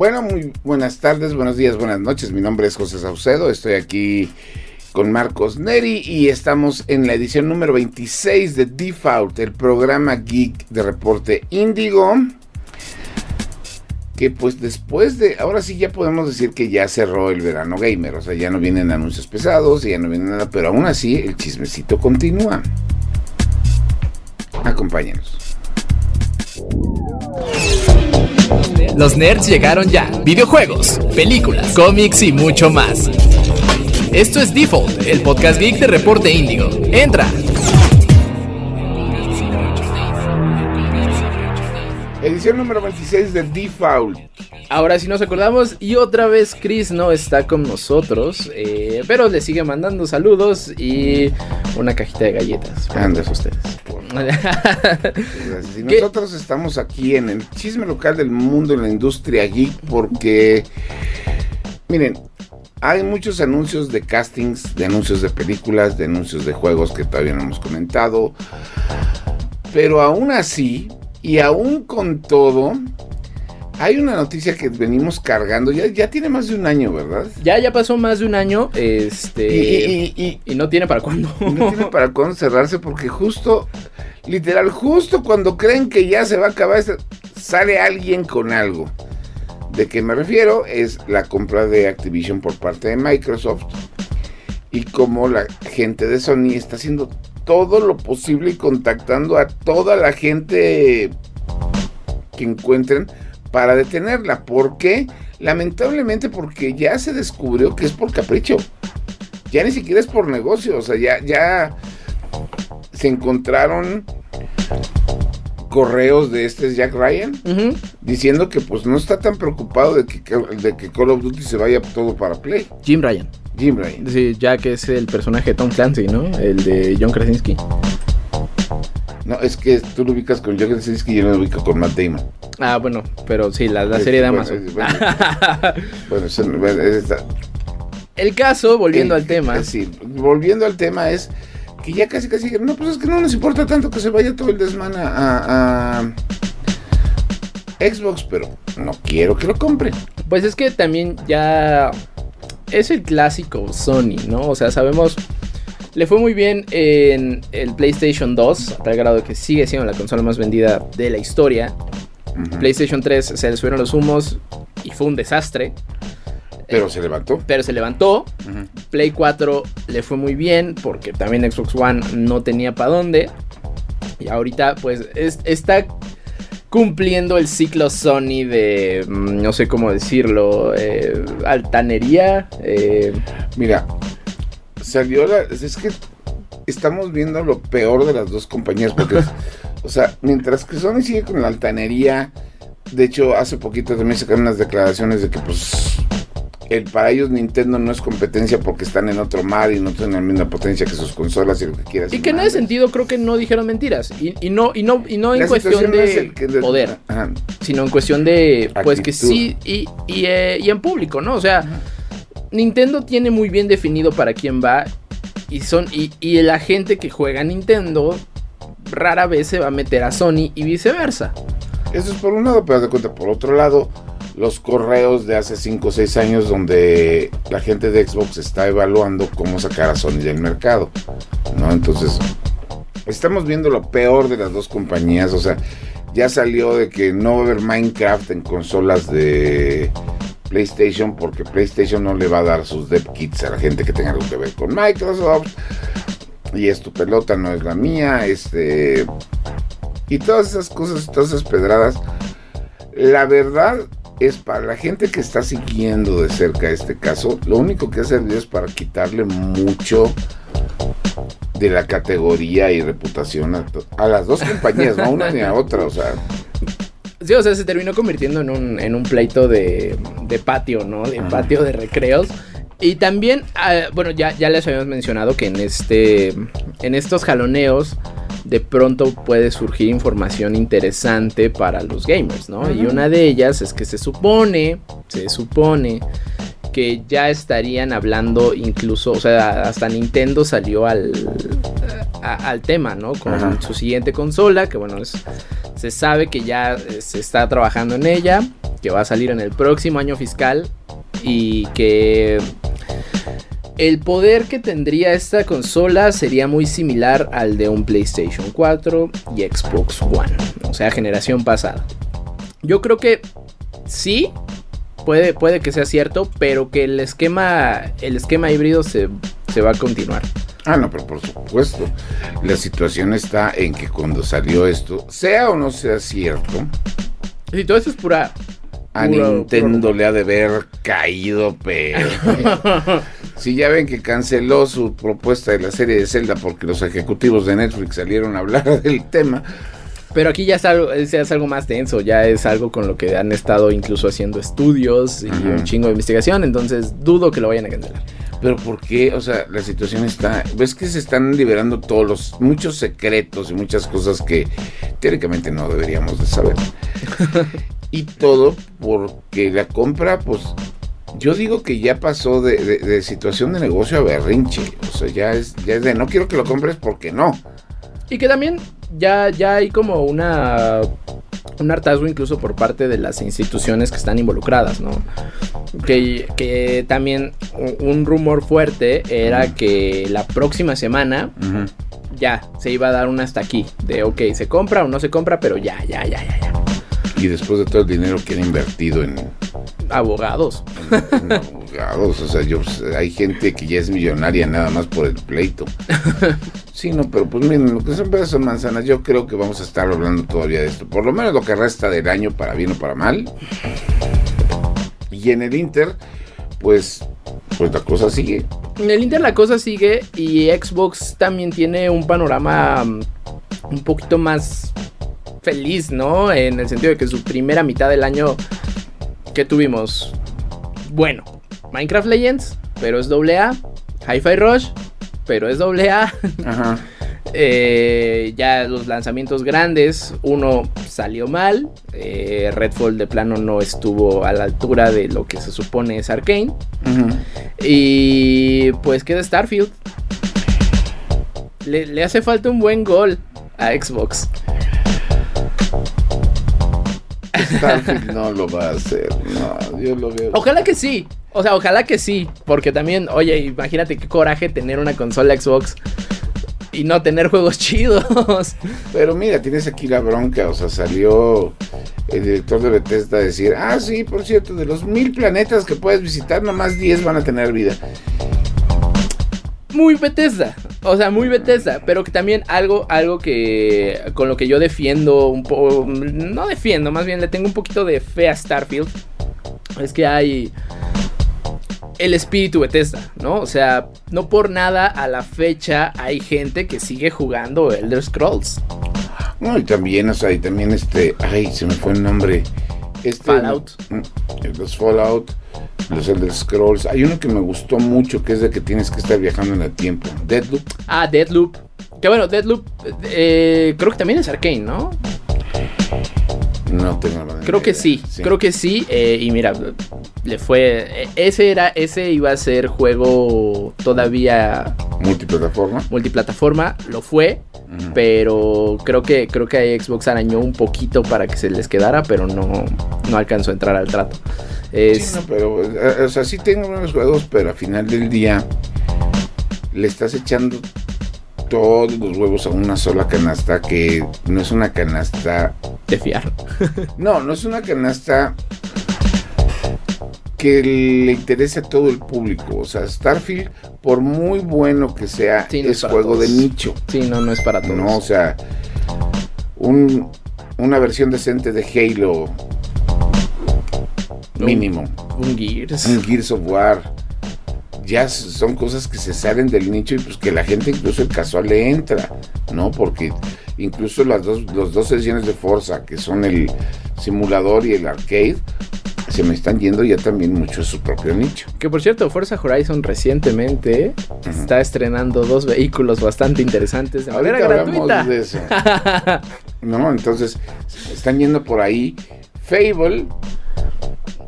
Bueno, muy buenas tardes, buenos días, buenas noches. Mi nombre es José Saucedo. Estoy aquí con Marcos Neri y estamos en la edición número 26 de Default, el programa geek de reporte Índigo. Que pues después de, ahora sí ya podemos decir que ya cerró el verano gamer, o sea, ya no vienen anuncios pesados, ya no viene nada, pero aún así el chismecito continúa. Acompáñenos. Los nerds llegaron ya. Videojuegos, películas, cómics y mucho más. Esto es Default, el podcast geek de Reporte Índigo. Entra. Edición número 26 de Default. Ahora sí nos acordamos y otra vez Chris no está con nosotros, eh, pero le sigue mandando saludos y una cajita de galletas. Anda. ustedes. Si nosotros estamos aquí en el chisme local del mundo en la industria geek porque, miren, hay muchos anuncios de castings, de anuncios de películas, de anuncios de juegos que todavía no hemos comentado. Pero aún así, y aún con todo, hay una noticia que venimos cargando, ya, ya tiene más de un año, ¿verdad? Ya, ya pasó más de un año, este... Y, no tiene para cuándo. no tiene para cuándo cerrarse porque justo, literal, justo cuando creen que ya se va a acabar, sale alguien con algo. ¿De qué me refiero? Es la compra de Activision por parte de Microsoft y cómo la gente de Sony está haciendo todo lo posible y contactando a toda la gente que encuentren para detenerla. ¿Por qué? Lamentablemente porque ya se descubrió que es por capricho. Ya ni siquiera es por negocio. O sea, ya, ya se encontraron correos de este Jack Ryan diciendo que pues no está tan preocupado de que, de que Call of Duty se vaya todo para Play. Jim Ryan. Jim Ryan. Sí, Jack es el personaje de Tom Clancy, ¿no? El de John Krasinski. No, es que tú lo ubicas con John Krasinski y yo lo ubico con Matt Damon. Ah, bueno, pero sí, la, serie de Amazon. Bueno, el caso, volviendo al tema. Sí, volviendo al tema es que ya casi casi no, pues es que no nos importa tanto que se vaya todo el desmán a, Xbox, pero no quiero que lo compre. Pues es que también ya es el clásico Sony, ¿no? O sea, sabemos le fue muy bien en el PlayStation 2, a tal grado que sigue siendo la consola más vendida de la historia. PlayStation 3 se le subieron los humos y fue un desastre. Pero se levantó. Pero se levantó. Play 4 le fue muy bien porque también Xbox One no tenía para dónde. Y ahorita pues está cumpliendo el ciclo Sony de, mm, no sé cómo decirlo, eh, altanería. Eh. Mira, salió la... Es que estamos viendo lo peor de las dos compañías porque, o sea, mientras que Sony sigue con la altanería, de hecho hace poquito también sacaron unas declaraciones de que pues el, para ellos Nintendo no es competencia porque están en otro mar y no tienen la misma potencia que sus consolas y lo que quieras. Y que en ese sentido creo que no dijeron mentiras. Y, no, y no, y no en cuestión de, poder, sino en cuestión de, pues que sí, y, eh, y, en público, ¿no? O sea, Nintendo tiene muy bien definido para quién va. Y son. Y, y la gente que juega Nintendo rara vez se va a meter a Sony y viceversa. Eso es por un lado, pero de cuenta, por otro lado, los correos de hace 5 o 6 años donde la gente de Xbox está evaluando cómo sacar a Sony del mercado. ¿no? Entonces, estamos viendo lo peor de las dos compañías. O sea, ya salió de que no va a haber Minecraft en consolas de PlayStation porque PlayStation no le va a dar sus dev kits a la gente que tenga algo que ver con Microsoft. Y es tu pelota, no es la mía. Este. Y todas esas cosas, todas esas pedradas. La verdad, es para la gente que está siguiendo de cerca este caso, lo único que ha servido es para quitarle mucho de la categoría y reputación a, las dos compañías, no a una ni a otra, o sea. Sí, o sea, se terminó convirtiendo en un, en un pleito de, de patio, ¿no? De patio de recreos. Y también, ah, bueno, ya, ya les habíamos mencionado que en este. En estos jaloneos de pronto puede surgir información interesante para los gamers, ¿no? Y una de ellas es que se supone, se supone que ya estarían hablando incluso, o sea, hasta Nintendo salió al, al tema, ¿no? Con su siguiente consola, que bueno, se sabe que ya se está trabajando en ella. que va a salir en el próximo año fiscal y que el poder que tendría esta consola sería muy similar al de un PlayStation 4 y Xbox One, o sea, generación pasada. Yo creo que sí, puede, puede que sea cierto, pero que el esquema, el esquema híbrido se, se va a continuar. Ah, no, pero por supuesto. La situación está en que cuando salió esto, sea o no sea cierto, Si todo eso es pura. a pura- Nintendo pura- le ha de haber caído, pero. si ya ven que canceló su propuesta de la serie de Zelda porque los ejecutivos de Netflix salieron a hablar del tema, Pero aquí ya es algo, es, ya es algo más denso, ya es algo con lo que han estado incluso haciendo estudios y Ajá. un chingo de investigación, entonces dudo que lo vayan a cancelar. pero ¿por qué? O sea, la situación está. ¿Ves que se están liberando todos los. muchos secretos y muchas cosas que teóricamente no deberíamos de saber? y todo porque la compra, pues. Yo digo que ya pasó de, de- de situación de negocio a berrinche. O sea, ya es, ya es de no quiero que lo compres porque no. Y que también ya, ya hay como una un hartazgo incluso por parte de las instituciones que están involucradas, ¿no? Que, que también un- un rumor fuerte era que la próxima semana ya se iba a dar una hasta aquí. De ok, se compra o no se compra, pero ya, ya, ya, ya, ya. Y después de todo el dinero que han invertido en, Abogados. abogados, o sea, yo, hay gente que ya es millonaria nada más por el pleito. Sí, no, pero pues miren, lo que son peras son manzanas, yo creo que vamos a estar hablando todavía de esto. Por lo menos lo que resta del año, para bien o para mal. Y en el Inter, pues, pues la cosa sigue. En el Inter la cosa sigue y Xbox también tiene un panorama mm, un poquito más feliz, ¿no? En el sentido de que su primera mitad del año que tuvimos, bueno, Minecraft Legends, pero es AA, Hi-Fi Rush, pero es AA, Ajá. eh, ya los lanzamientos grandes, uno salió mal, eh, Redfall de plano no estuvo a la altura de lo que se supone es Arkane. Y pues queda Starfield. Le, le hace falta un buen gol a Xbox. Starfield no lo va a hacer, no, yo lo veo. Ojalá que sí. O sea, ojalá que sí. Porque también, oye, imagínate qué coraje tener una consola Xbox y no tener juegos chidos. Pero mira, tienes aquí la bronca, o sea, salió el director de Bethesda a decir, ah, sí, por cierto, de los mil planetas que puedes visitar, nomás 10 van a tener vida. Muy Bethesda. O sea, muy Bethesda. Pero que también algo, algo que con lo que yo defiendo un poco. No defiendo, más bien le tengo un poquito de fe a Starfield. Es que hay el espíritu Bethesda, ¿no? O sea, no por nada a la fecha hay gente que sigue jugando Elder Scrolls. No, y también, o sea, y también este, ay, se me fue el nombre. Este, Fallout. mm, Los Fallout, los Elder Scrolls. Hay uno que me gustó mucho, que es de que tienes que estar viajando en el tiempo. Deadloop. Ah, Deadloop. Que bueno, Deadloop eh, creo que también es Arcane, ¿no? No tengo la Creo que sí, creo que sí. eh, y mira, le fue. eh, Ese era, ese iba a ser juego todavía Multiplataforma. multiplataforma, lo fue. Pero creo que, creo que Xbox arañó un poquito para que se les quedara, pero no, no alcanzó a entrar al trato. Es, Sí, no, pero, eh, o sea, sí tengo unos juegos, pero al final del día le estás echando todos los huevos a una sola canasta que no es una canasta. de fiar. No, no es una canasta que le interese a todo el público. O sea, Starfield, por muy bueno que sea, Sí, no es juego de nicho. Sí, no, no es para todos. No, o sea, un- una versión decente de Halo. Mínimo. Un Gears. un Gears of War. Ya son cosas que se salen del nicho y pues que la gente, incluso el casual, le entra, ¿no? Porque incluso las dos, los dos sesiones de Forza, que son el simulador y el arcade, se me están yendo ya también mucho a su propio nicho. Que por cierto, Forza Horizon recientemente está estrenando dos vehículos bastante interesantes de manera Ahorita hablamos gratuita. de eso, ¿no? Entonces, están yendo por ahí. Fable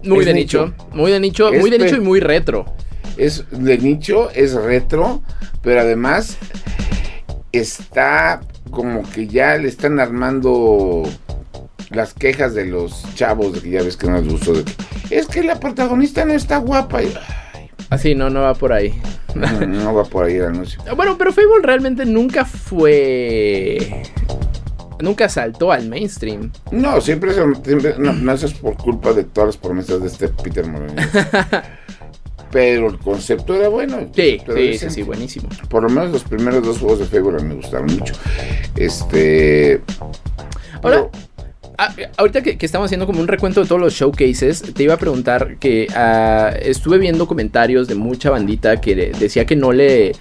Muy Es de nicho. nicho. Muy de nicho, Es muy de pe- nicho y muy retro. es de nicho, es retro, pero además está como que ya le están armando las quejas de los chavos de que ya ves que no les gustó de que es que la protagonista no está guapa. Y, Así, no, no va por ahí. no, no va por ahí el anuncio. Bueno, pero Fable realmente nunca fue. Nunca saltó al mainstream. No, siempre, siempre no, no, eso es por culpa de todas las promesas de este Peter Molyneux. Pero el concepto era bueno. Sí, sí, sí, buenísimo. Por lo menos los primeros dos juegos de Fable me gustaron mucho. Este. Ahora, pero- ah, ahorita que, que estamos haciendo como un recuento de todos los showcases, te iba a preguntar que ah, estuve viendo comentarios de mucha bandita que decía que no le.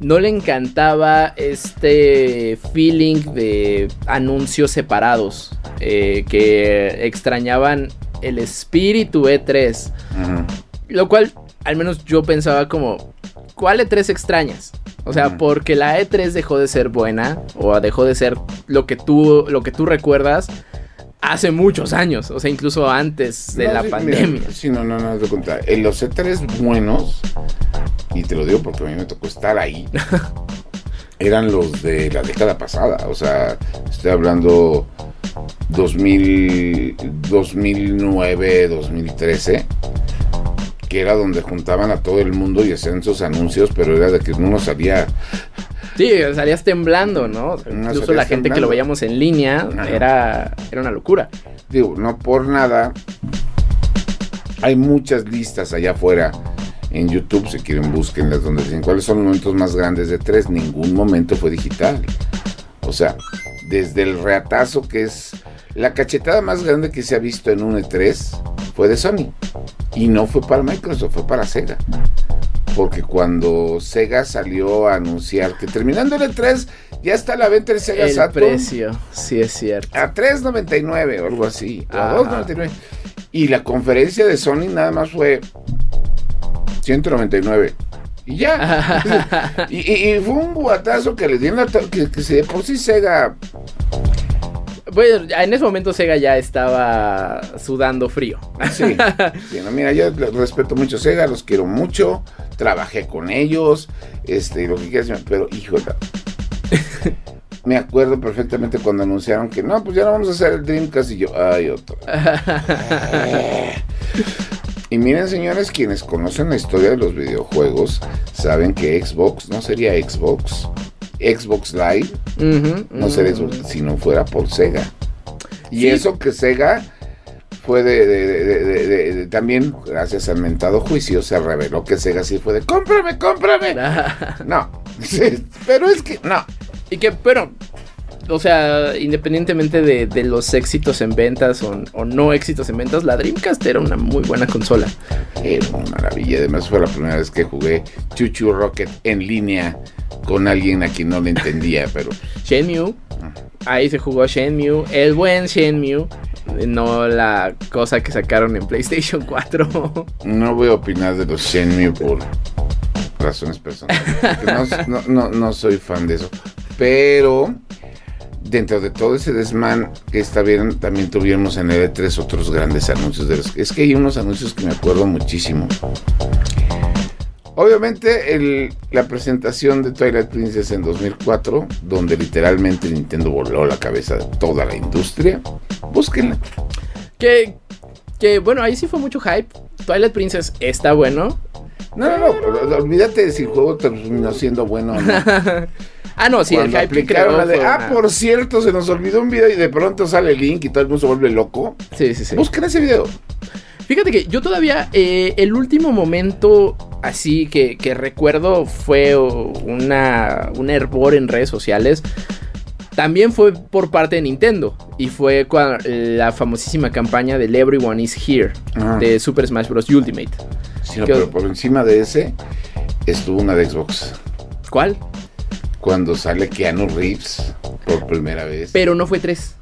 No le encantaba este feeling de anuncios separados. eh, que extrañaban el espíritu E3. Ujú. Lo cual, al menos yo pensaba como, ¿cuál E3 extrañas? O sea, porque la E3 dejó de ser buena o dejó de ser lo que tú, lo que tú recuerdas hace muchos años, o sea, incluso antes de No, la sí, pandemia. mira, sí, no, no, no, te cuenta. En los E3 buenos, y te lo digo porque a mí me tocó estar ahí, eran los de la década pasada. O sea, estoy hablando 2000, 2009, 2013, que era donde juntaban a todo el mundo y hacían sus anuncios, pero era de que uno salía Sí, salías temblando, ¿no? No, Incluso la gente que lo veíamos en línea era, era una locura. digo, no por nada, hay muchas listas allá afuera en YouTube, si quieren búsquenlas, donde dicen cuáles son los momentos más grandes de tres, ningún momento fue digital. O sea, desde el reatazo que es la cachetada más grande que se ha visto en un E3 fue de Sony. Y no fue para Microsoft, fue para Sega. Porque cuando Sega salió a anunciar que terminando el E3 ya está a la venta el Sega El Saturn precio, sí es cierto. a 3.99 o algo así, o a Ajá. 2.99. Y la conferencia de Sony nada más fue 199. Y ya. y, y- y fue un guatazo que le dieron que, que si de por sí Sega. Bueno, en ese momento Sega ya estaba sudando frío. Sí, sí, no, mira, yo respeto mucho a Sega, los quiero mucho, trabajé con ellos, este, lo que quieras, pero híjole. Me acuerdo perfectamente cuando anunciaron que no, pues ya no vamos a hacer el Dreamcast y yo, ay, otro. Y miren, señores, quienes conocen la historia de los videojuegos saben que Xbox no sería Xbox. Xbox Live no sería ujú. Xbox si no fuera por Sega. Y Sí. eso que Sega fue de, de- de- de- de- de- de- también, gracias al mentado juicio, se reveló que Sega sí fue de cómprame, cómprame. No, sí, pero es que no. y que, pero, o sea, independientemente de, de los éxitos en ventas o, o no éxitos en ventas, la Dreamcast era una muy buena consola. Era una maravilla. Además, fue la primera vez que jugué Chuchu Rocket en línea con alguien a quien no le entendía, pero Shenmue, ahí se jugó Shenmue, el buen Shenmue, no la cosa que sacaron en PlayStation 4. no voy a opinar de los Shenmue por razones personales. no- no- no soy fan de eso. Pero dentro de todo ese desmán que está bien, también tuvimos en el E3 otros grandes anuncios. De los, es que hay unos anuncios que me acuerdo muchísimo. Obviamente el- la presentación de Twilight Princess en 2004, donde literalmente Nintendo voló la cabeza de toda la industria. Búsquenla. que, que, bueno, ahí sí fue mucho hype. Twilight Princess está bueno. No, no, no, olvídate de si el juego terminó siendo bueno o no. ah, no, sí, el Cuando hype que creó la de, ah, una- por cierto, se nos olvidó un video y de pronto sale el link y todo el mundo se vuelve loco. Sí, sí, sí. Busquen ese video. Fíjate que yo todavía, eh, el último momento así que, que recuerdo fue una, un hervor en redes sociales. También fue por parte de Nintendo. Y fue la famosísima campaña del Everyone is Here Ah. de Super Smash Bros. Ultimate. Sí, no, ¿Qué- pero por encima de ese estuvo una de Xbox. ¿Cuál? Cuando sale Keanu Reeves por primera vez. Pero no fue 3.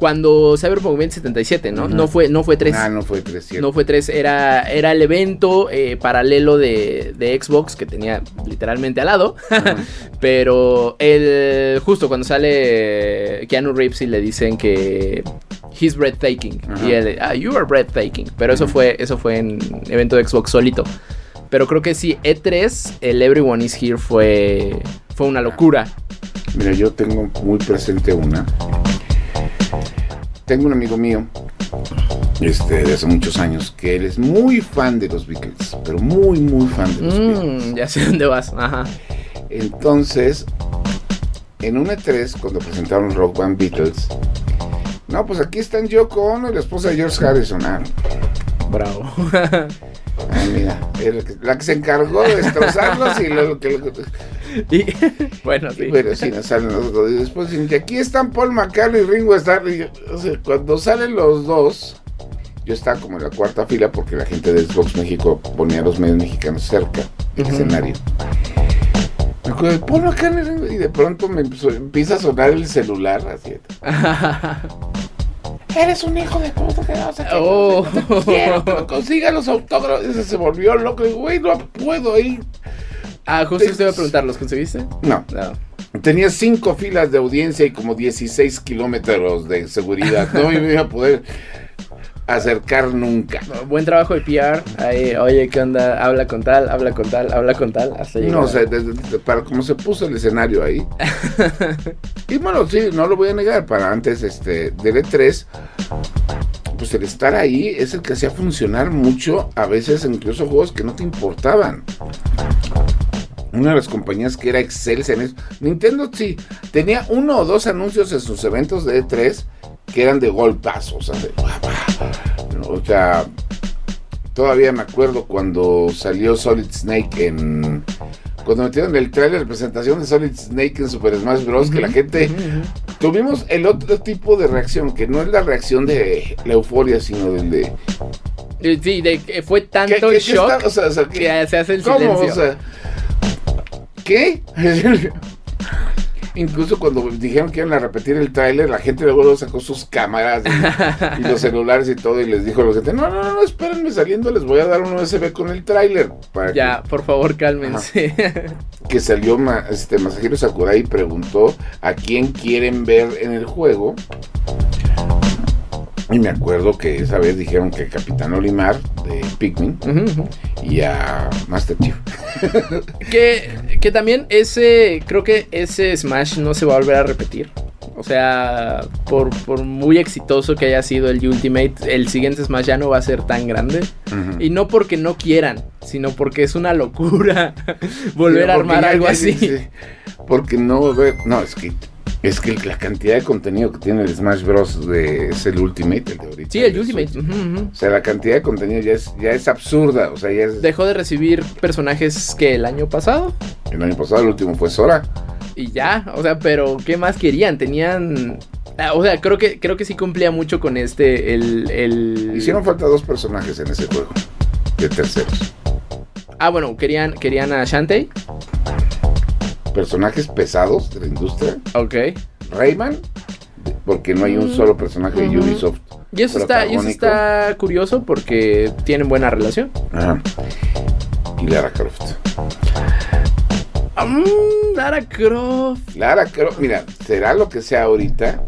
Cuando Cyberpunk 2077, ¿no? Ujú. No fue, no fue 3. Ah, no fue 300. No fue 3, era, era el evento eh, paralelo de, de Xbox que tenía literalmente al lado. Pero el, justo cuando sale Keanu Reeves y le dicen que he's breathtaking. Y él, ah, you are breathtaking. Pero eso fue, eso fue en evento de Xbox solito. Pero creo que sí, E3, el Everyone is Here fue, fue una locura. Mira, yo tengo muy presente una. Tengo un amigo mío, este, de hace muchos años, que él es muy fan de los Beatles, pero muy, muy fan de los Mm, Beatles. ya sé dónde vas. Ajá. Entonces, en un E3, cuando presentaron Rock Band Beatles, no, pues aquí están Yoko Ono y la esposa de George Harrison. Ah, Bravo. ah, mira, era la que, la que se encargó de destrozarlos y lo, que... y, bueno, sí. Pero sí, no salen los dos. Y después que aquí están Paul McCartney y Ringo Starr. y o sea, cuando salen los dos, yo estaba como en la cuarta fila porque la gente de Xbox México ponía a los medios mexicanos cerca del escenario. Me acuerdo de Paul McCartney Ringo, y de pronto me empezó- empieza a sonar el celular así. Eres un hijo de puta que no sé qué, Oh. no te quiero consiga los autógrafos. Ese se volvió loco. Y, güey, no puedo ir. Ah, justo te iba a preguntar, ¿los conseguiste? No, No. Tenía cinco filas de audiencia y como 16 kilómetros de seguridad. No me iba a poder acercar nunca. Buen trabajo de PR. Ahí, oye, ¿qué onda? Habla con tal, habla con tal, habla con tal. Hasta No desde- desde- para cómo se puso el escenario ahí. y bueno, sí, no lo voy a negar. Para antes este, del E3, pues el estar ahí es el que hacía funcionar mucho, a veces incluso juegos que no te importaban. Una de las compañías que era excelsa en eso. Nintendo sí, tenía uno o dos anuncios en sus eventos de E3 que eran de golpazos. O sea, de- o sea, todavía me acuerdo cuando salió Solid Snake en... Cuando metieron el trailer de presentación de Solid Snake en Super Smash Bros. que la gente... Tuvimos el otro tipo de reacción, que no es la reacción de la euforia, sino del de... Eh, Sí, de que fue ¿Qué- tanto shock está? O sea, o sea, ¿qué- que se hace el ¿Cómo? silencio. O sea, ¿qué? Incluso cuando dijeron que iban a repetir el tráiler, la gente luego, sacó sus cámaras y, y los celulares y todo y les dijo a la gente, no, no, no, espérenme saliendo, les voy a dar un USB con el tráiler. Ya, por favor, cálmense. que, que salió ma- este, Masahiro Sakurai y preguntó a quién quieren ver en el juego. Y me acuerdo que esa vez dijeron que Capitán Olimar de Pikmin y a Master Chief. Que, que también ese, creo que ese Smash no se va a volver a repetir. O sea, por, por muy exitoso que haya sido el Ultimate, el siguiente Smash ya no va a ser tan grande. Y no porque no quieran, sino porque es una locura volver a armar algo así. sí, porque no, no, es que es que la cantidad de contenido que tiene el Smash Bros. De, es el Ultimate, el de ahorita. Sí, el Ultimate. O sea, la cantidad de contenido ya es, ya es absurda. O sea, ya es. Dejó de recibir personajes que el año pasado. El año pasado el último fue Sora. Y ya, o sea, pero ¿qué más querían? Tenían... ah, O sea, creo que, creo que sí cumplía mucho con este, el... el... Hicieron falta dos personajes en ese juego. De terceros. Ah, bueno, querían, querían a Shantae. Personajes pesados de la industria. Ok. Rayman. Porque no hay un Mm. solo personaje de. Ubisoft. Y eso está, y eso está curioso porque tienen buena relación. Ajá. Y Lara Croft. Mm, Lara Croft. Lara Croft, mira, será lo que sea ahorita,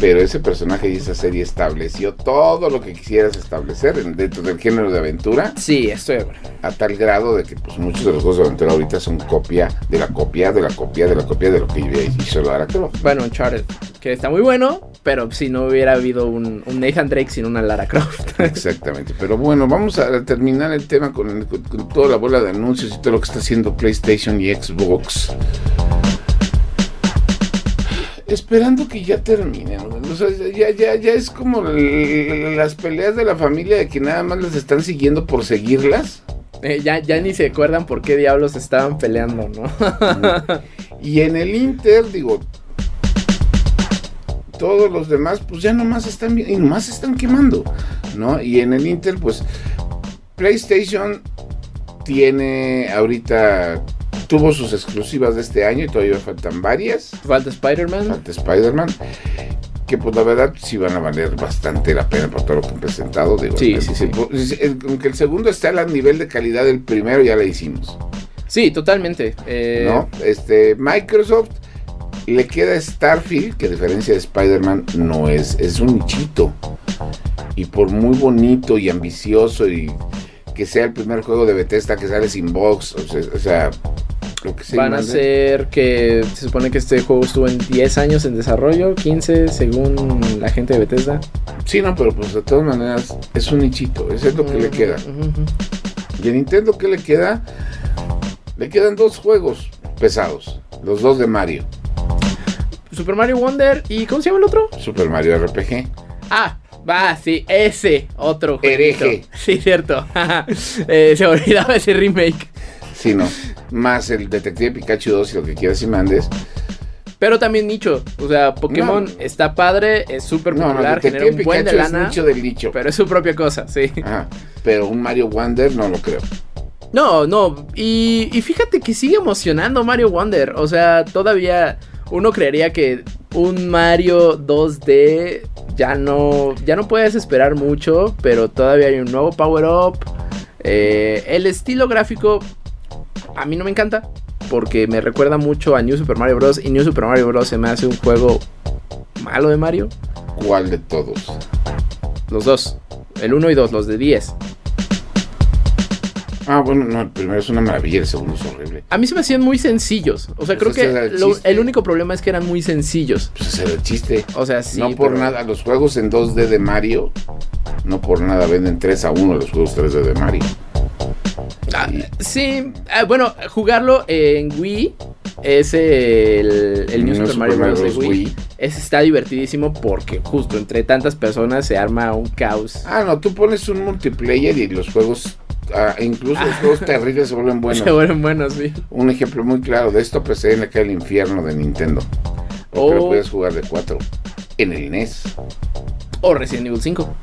pero ese personaje y esa serie estableció todo lo que quisieras establecer en- dentro del género de aventura, Sí, estoy de acuerdo. a tal grado de que pues, muchos de los juegos de aventura ahorita son copia de la copia, de la copia, de la copia de lo que hizo Lara Croft. Bueno, Uncharted, que está muy bueno, pero si no hubiera habido un, un Nathan Drake sin una Lara Croft. Exactamente, pero bueno, vamos a terminar el tema con, con- con toda la bola de anuncios y todo lo que está haciendo PlayStation y Xbox. Esperando que ya terminen. O sea, ya, ya, ya es como las peleas de la familia de que nada más las están siguiendo por seguirlas. Eh, ya, ya ni se acuerdan por qué diablos estaban peleando, ¿no? Y en el Inter, digo, todos los demás, pues ya nomás están y nomás están quemando, ¿no? Y en el Inter, pues, PlayStation tiene ahorita, tuvo sus exclusivas de este año y todavía faltan varias. Falta Spider-Man. Falta Spider-Man. Que pues la verdad sí van a valer bastante la pena por todo lo que han presentado. Digo, Sí, sí, sí. el- el- aunque el segundo está al nivel de calidad del primero, ya la hicimos. Sí, totalmente. Eh, ¿no? Este, Microsoft le queda Starfield, que a diferencia de Spider-Man no es, es un nichito. Y por muy bonito y ambicioso y que sea el primer juego de Bethesda que sale sin box, o sea, o sea, Creo que sí. Van a ser que se supone que este juego estuvo en 10 años en desarrollo, 15 según la gente de Bethesda. Sí, no, pero pues de todas maneras es un nichito. Eso es lo que le queda. ¿Y a Nintendo qué le queda? Le quedan dos juegos pesados. Los dos de Mario. Super Mario Wonder y ¿cómo se llama el otro? Super Mario RPG. Ah, va, sí, ese otro jueguito. Hereje. Sí, cierto. Eh, se olvidaba ese remake. Más el Detective Pikachu 2 y lo que quieras y mandes. Pero también nicho. O sea, Pokémon No. está padre, es súper No, no, popular, genera un buen de es lana. nicho del nicho. Pero es su propia cosa, sí. Ajá. Pero un Mario Wonder no lo creo. No, no. Y, y fíjate que sigue emocionando Mario Wonder. O sea, todavía uno creería que un Mario 2D ya no, ya no puedes esperar mucho, pero todavía hay un nuevo Power Up. Eh, el estilo gráfico a mí no me encanta porque me recuerda mucho a New Super Mario Bros. Y New Super Mario Bros. se me hace un juego malo de Mario. ¿Cuál de todos? Los dos. El 1 y 2, los de 10. Ah, bueno, no, el primero es una maravilla, el segundo es horrible. A mí se me hacían muy sencillos. O sea, Pues creo que el lo- chiste. el único problema es que eran muy sencillos. Pues ese era el chiste. O sea, sí. no por pero- nada, los juegos en 2D de Mario, no por nada venden 3 a 1 los juegos 3D de Mario. Ah, sí, ah, bueno, jugarlo en Wii es el, el New No Super Mario Bros. de. Wii. Ese está divertidísimo porque justo entre tantas personas se arma un caos. Ah, no, tú pones un multiplayer y los juegos, ah, incluso los juegos terribles se vuelven buenos. Se vuelven buenos, sí. Un ejemplo muy claro de esto, pues en el infierno de Nintendo. Porque lo O- puedes jugar de 4 en el NES. O Resident Evil 5.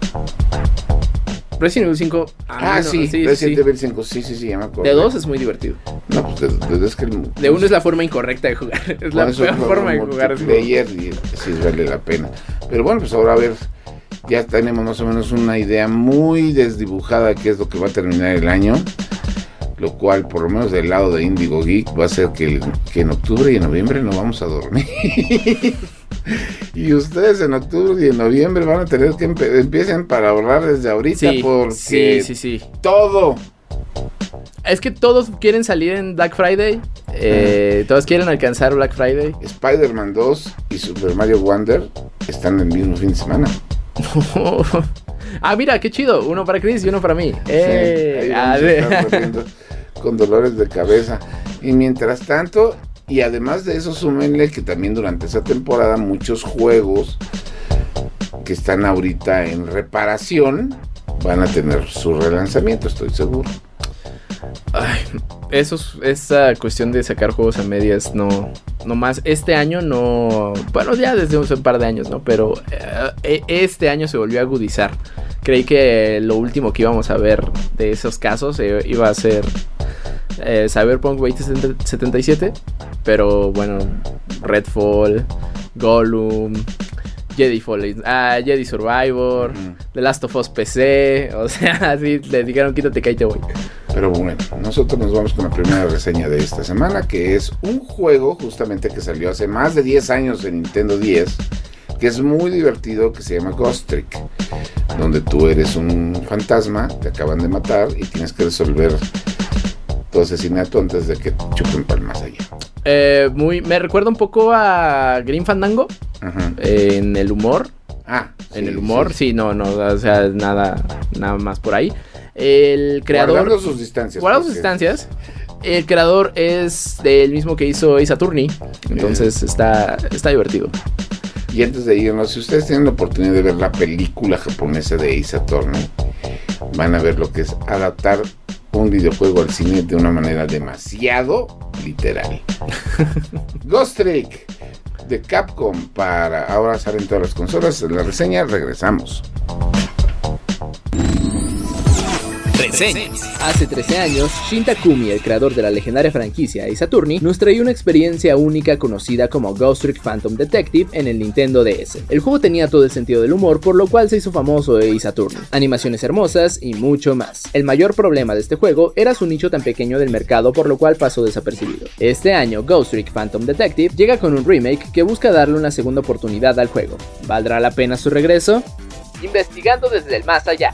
Resident Evil 5. Ah, no, sí, sí, Resident. Evil 5, sí, sí, sí, ya me acuerdo. De 2 es muy divertido. No, pues de, de- es que el- De 1 es la forma incorrecta de jugar. Es la peor forma de jugar. multiplayer y sí vale la pena. Pero bueno, pues ahora a ver, ya tenemos más o menos una idea muy desdibujada de qué es lo que va a terminar el año. Lo cual, por lo menos del lado de Indigo Geek, va a ser que en octubre y en noviembre no vamos a dormir. y ustedes en octubre y en noviembre van a tener que empiecen para ahorrar desde ahorita Sí, porque sí, sí, sí. todo. Es que todos quieren salir en Black Friday. eh, todos quieren alcanzar Black Friday. Spider-Man 2 y Super Mario Wonder están el mismo fin de semana. ah, mira, qué chido. Uno para Chris y uno para mí. Eh, ahí a vamos a ver. estar corriendo con dolores de cabeza. Y mientras tanto, y además de eso, súmenle que también durante esa temporada muchos juegos que están ahorita en reparación van a tener su relanzamiento, estoy seguro. Ay, eso es- esa cuestión de sacar juegos a medias, no, no más. Este año no, bueno, ya desde un par de años, ¿no? Pero eh, este año se volvió a agudizar. Creí que lo último que íbamos a ver de esos casos eh, iba a ser eh, Cyberpunk 2077, pero bueno, Redfall, Gollum, Jedi Fallen, ah, Jedi Survivor. The Last of Us PC, o sea, así le dijeron quítate, cállate, voy. Pero bueno, nosotros nos vamos con la primera reseña de esta semana, que es un juego justamente que salió hace más de 10 años en Nintendo 10, que es muy divertido, que se llama Ghost Trick, donde tú eres un fantasma, te acaban de matar y tienes que resolver tu asesinato antes de que te chupen más allá. Eh, muy, me recuerda un poco a Green Fandango Ajá. eh, en el humor. Ah, En el humor, sí. sí, no, no, o sea, nada, nada más por ahí. El creador. Guardando sus distancias. Guardando sus distancias. El creador es del mismo que hizo Attorney. Entonces está, está divertido. Y antes de irnos, si ustedes tienen la oportunidad de ver la película japonesa de Attorney, van a ver lo que es adaptar un videojuego al cine de una manera demasiado literal. Ghost Trick de Capcom para ahora salen todas las consolas. En la reseña regresamos. Hace 13 años, Shin Takumi, el creador de la legendaria franquicia Ace Attorney, nos traía una experiencia única conocida como Ghost Trick Phantom Detective en el Nintendo DS. El juego tenía todo el sentido del humor, por lo cual se hizo famoso Ace Attorney, animaciones hermosas y mucho más. El mayor problema de este juego era su nicho tan pequeño del mercado, por lo cual pasó desapercibido. Este año, Ghost Trick Phantom Detective llega con un remake que busca darle una segunda oportunidad al juego. ¿Valdrá la pena su regreso? Investigando desde el más allá.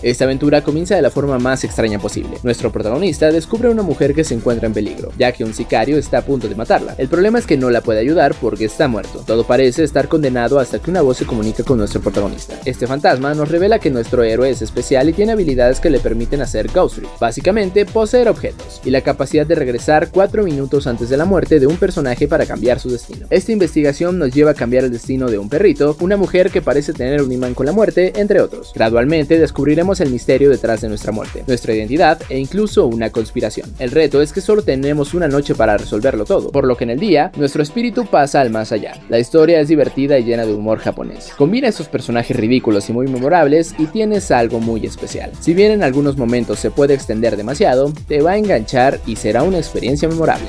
Esta aventura comienza de la forma más extraña posible. Nuestro protagonista descubre a una mujer que se encuentra en peligro, ya que un sicario está a punto de matarla. El problema es que no la puede ayudar porque está muerto. Todo parece estar condenado hasta que una voz se comunica con nuestro protagonista. Este fantasma nos revela que nuestro héroe es especial y tiene habilidades que le permiten hacer Ghost Trick, básicamente poseer objetos, y la capacidad de regresar 4 minutos antes de la muerte de un personaje para cambiar su destino. Esta investigación nos lleva a cambiar el destino de un perrito, una mujer que parece tener un imán con la muerte, entre otros. Gradualmente descubriremos el misterio detrás de nuestra muerte, nuestra identidad e incluso una conspiración. El reto es que solo tenemos una noche para resolverlo todo, por lo que en el día, nuestro espíritu pasa al más allá. La historia es divertida y llena de humor japonés. Combina esos personajes ridículos y muy memorables y tienes algo muy especial. Si bien en algunos momentos se puede extender demasiado, te va a enganchar y será una experiencia memorable.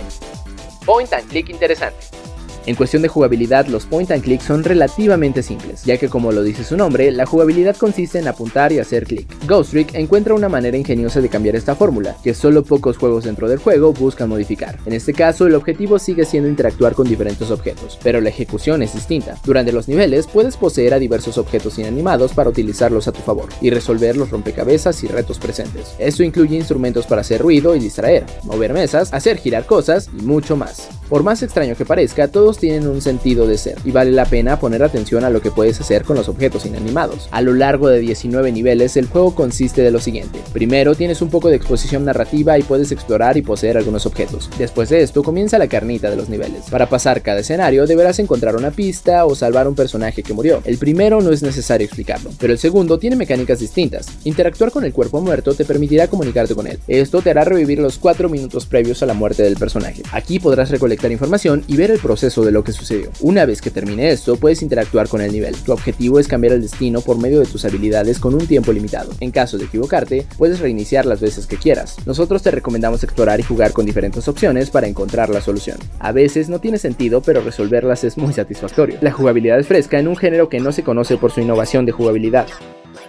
Point and click interesante. En cuestión de jugabilidad, los point and click son relativamente simples, ya que como lo dice su nombre, la jugabilidad consiste en apuntar y hacer clic. Ghost Trick encuentra una manera ingeniosa de cambiar esta fórmula, que solo pocos juegos dentro del juego buscan modificar. En este caso, el objetivo sigue siendo interactuar con diferentes objetos, pero la ejecución es distinta. Durante los niveles, puedes poseer a diversos objetos inanimados para utilizarlos a tu favor, y resolver los rompecabezas y retos presentes. Esto incluye instrumentos para hacer ruido y distraer, mover mesas, hacer girar cosas y mucho más. Por más extraño que parezca, todos tienen un sentido de ser, y vale la pena poner atención a lo que puedes hacer con los objetos inanimados. A lo largo de 19 niveles, el juego consiste de lo siguiente. Primero, tienes un poco de exposición narrativa y puedes explorar y poseer algunos objetos. Después de esto, comienza la carnita de los niveles. Para pasar cada escenario, deberás encontrar una pista o salvar un personaje que murió. El primero no es necesario explicarlo, pero el segundo tiene mecánicas distintas. Interactuar con el cuerpo muerto te permitirá comunicarte con él. Esto te hará revivir los 4 minutos previos a la muerte del personaje. Aquí podrás recolectar información y ver el proceso de lo que sucedió. Una vez que termine esto, puedes interactuar con el nivel. Tu objetivo es cambiar el destino por medio de tus habilidades con un tiempo limitado. En caso de equivocarte, puedes reiniciar las veces que quieras. Nosotros te recomendamos explorar y jugar con diferentes opciones para encontrar la solución. A veces no tiene sentido, pero resolverlas es muy satisfactorio. La jugabilidad es fresca en un género que no se conoce por su innovación de jugabilidad.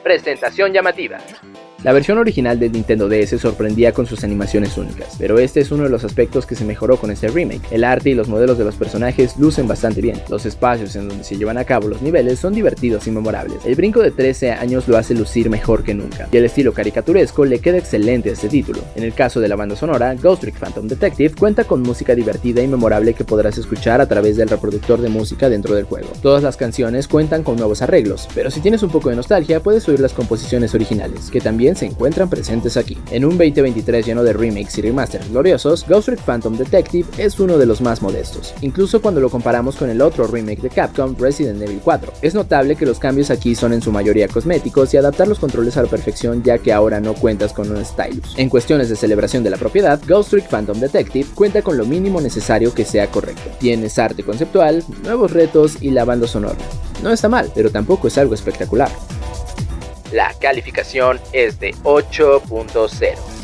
Presentación llamativa. La versión original de Nintendo DS sorprendía con sus animaciones únicas, pero este es uno de los aspectos que se mejoró con este remake. El arte y los modelos de los personajes lucen bastante bien. Los espacios en donde se llevan a cabo los niveles son divertidos y memorables. El brinco de 13 años lo hace lucir mejor que nunca, y el estilo caricaturesco le queda excelente a este título. En el caso de la banda sonora, Ghost Trick Phantom Detective cuenta con música divertida y memorable que podrás escuchar a través del reproductor de música dentro del juego. Todas las canciones cuentan con nuevos arreglos, pero si tienes un poco de nostalgia puedes oír las composiciones originales, que también se encuentran presentes aquí. En un 2023 lleno de remakes y remasters gloriosos, Ghost Trick Phantom Detective es uno de los más modestos, incluso cuando lo comparamos con el otro remake de Capcom, Resident Evil 4. Es notable que los cambios aquí son en su mayoría cosméticos y adaptar los controles a la perfección ya que ahora no cuentas con un stylus. En cuestiones de celebración de la propiedad, Ghost Trick Phantom Detective cuenta con lo mínimo necesario que sea correcto. Tienes arte conceptual, nuevos retos y la banda sonora. No está mal, pero tampoco es algo espectacular. La calificación es de 8.0.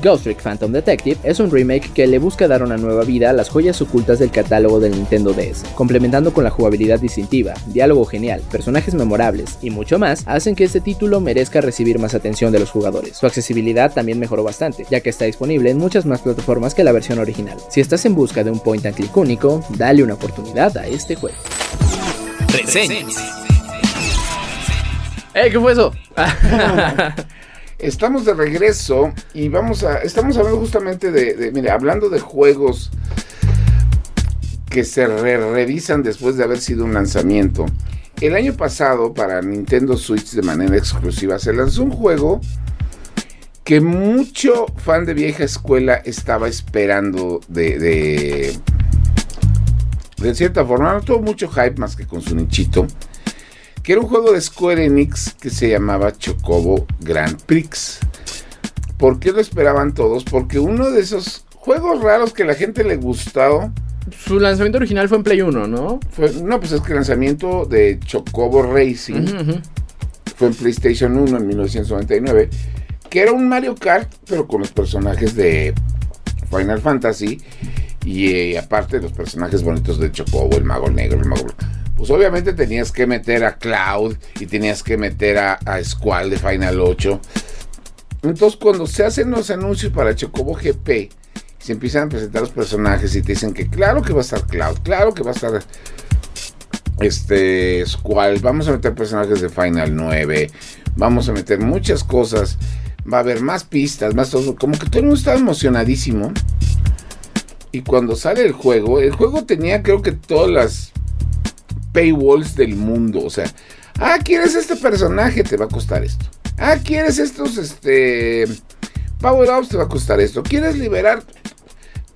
Ghost Trick Phantom Detective es un remake que le busca dar una nueva vida a las joyas ocultas del catálogo del Nintendo DS, complementando con la jugabilidad distintiva, diálogo genial, personajes memorables y mucho más, hacen que este título merezca recibir más atención de los jugadores. Su accesibilidad también mejoró bastante, ya que está disponible en muchas más plataformas que la versión original. Si estás en busca de un point and click único, dale una oportunidad a este juego. Reseñas. ¡Eh! ¿Qué fue eso? Estamos de regreso y vamos a. Estamos hablando justamente de. mire, hablando de juegos que se re revisan después de haber sido un lanzamiento. El año pasado, para Nintendo Switch de manera exclusiva, se lanzó un juego que mucho fan de vieja escuela estaba esperando de. de, de cierta forma, no tuvo mucho hype más que con su nichito que era un juego de Square Enix que se llamaba Chocobo Grand Prix. ¿Por qué lo esperaban todos? Porque uno de esos juegos raros que a la gente le gustó. Su lanzamiento original fue en Play 1, ¿no? Fue, no, pues es que el lanzamiento de Chocobo Racing fue en PlayStation 1 en 1999. Que era un Mario Kart, pero con los personajes de Final Fantasy. Y eh, aparte los personajes bonitos de Chocobo, el mago negro, el mago blanco. Pues obviamente tenías que meter a Cloud y tenías que meter a, Squall de Final 8. Entonces cuando se hacen los anuncios para Chocobo GP, se empiezan a presentar los personajes y te dicen que claro que va a estar Cloud, claro que va a estar este Squall, vamos a meter personajes de Final 9, vamos a meter muchas cosas, va a haber más pistas, más todo, como que todo el mundo estaba emocionadísimo. Y cuando sale el juego, el juego tenía creo que todas las paywalls del mundo, o sea, ah, quieres este personaje, te va a costar esto. Ah, quieres estos este power ups, te va a costar esto. Quieres liberar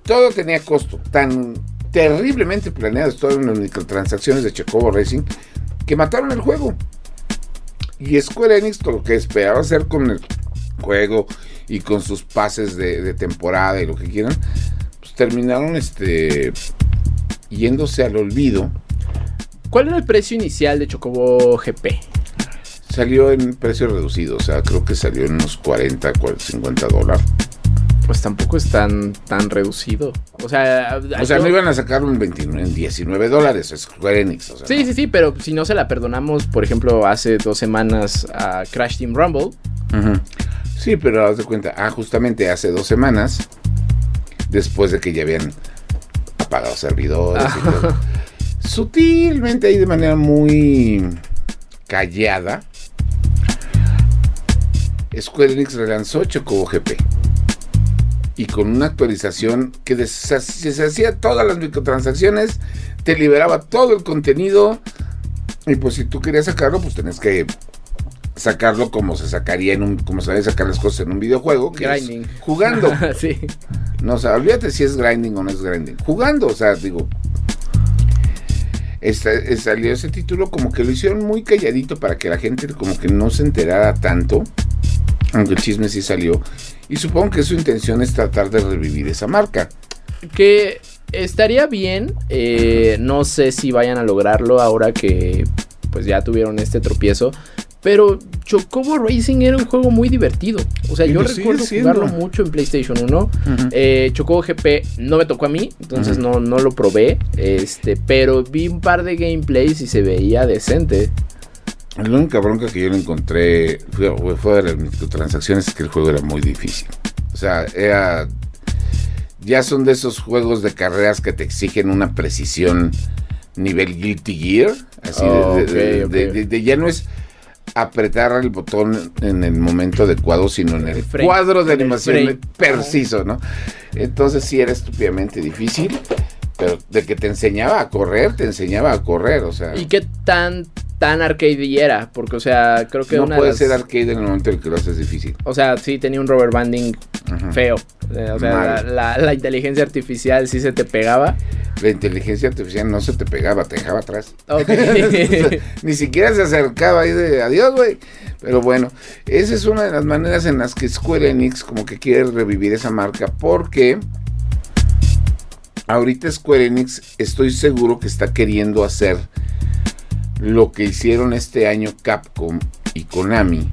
todo tenía costo, tan terriblemente planeadas todas las microtransacciones de Chocobo Racing que mataron el juego. Y Square Enix, lo que esperaba hacer con el juego y con sus pases de, temporada y lo que quieran, pues terminaron este yéndose al olvido. ¿Cuál era el precio inicial de Chocobo GP? Salió en precio reducido, o sea, creo que salió en unos 40, 50 dólares pues tampoco es tan, tan reducido. O sea, o sea no iban a sacar un 29, en 19 dólares, Square Enix. sí, sí, sí, pero si no se la perdonamos, por ejemplo, hace dos semanas a Crash Team Rumble. Sí, pero haz de cuenta, ah, justamente hace dos semanas, después de que ya habían apagado servidores y todo, sutilmente y de manera muy callada, Square Enix relanzó Chocobo GP y con una actualización que se hacía todas las microtransacciones, te liberaba todo el contenido y pues si tú querías sacarlo, pues tenés que sacarlo como se sacaría en un, como se debe sacar las cosas en un videojuego, que grinding. jugando. sí. No, o sea, olvídate si es grinding o no es grinding. Jugando, o sea, digo, salió ese título como que lo hicieron muy calladito para que la gente como que no se enterara tanto, aunque el chisme sí salió. Y supongo que su intención es tratar de revivir esa marca. Que estaría bien, eh, no sé si vayan a lograrlo ahora que pues ya tuvieron este tropiezo. Pero Chocobo Racing era un juego muy divertido. O sea, yo recuerdo jugarlo mucho en PlayStation 1. Eh, Chocobo GP no me tocó a mí, entonces no, no lo probé. Este, pero vi un par de gameplays y se veía decente. La única bronca que yo le encontré fue, fue de las microtransacciones, es que el juego era muy difícil. O sea, era. Ya son de esos juegos de carreras que te exigen una precisión nivel Guilty Gear. Así de, ya no es apretar el botón en el momento adecuado, sino en el, cuadro de animación preciso, ¿no? Entonces sí era estúpidamente difícil, pero de que te enseñaba a correr, te enseñaba a correr, o sea. ¿Y qué tan tan arcade era, porque, o sea, creo que no puede ser arcade en el momento en que lo haces difícil. O sea, sí tenía un rubber banding feo. Eh, o sea, la, inteligencia artificial sí se te pegaba. La inteligencia artificial no se te pegaba, te dejaba atrás. ni siquiera se acercaba ahí de adiós, güey. Pero bueno, esa es una de las maneras en las que Square Enix como que quiere revivir esa marca porque ahorita Square Enix estoy seguro que está queriendo hacer lo que hicieron este año Capcom y Konami,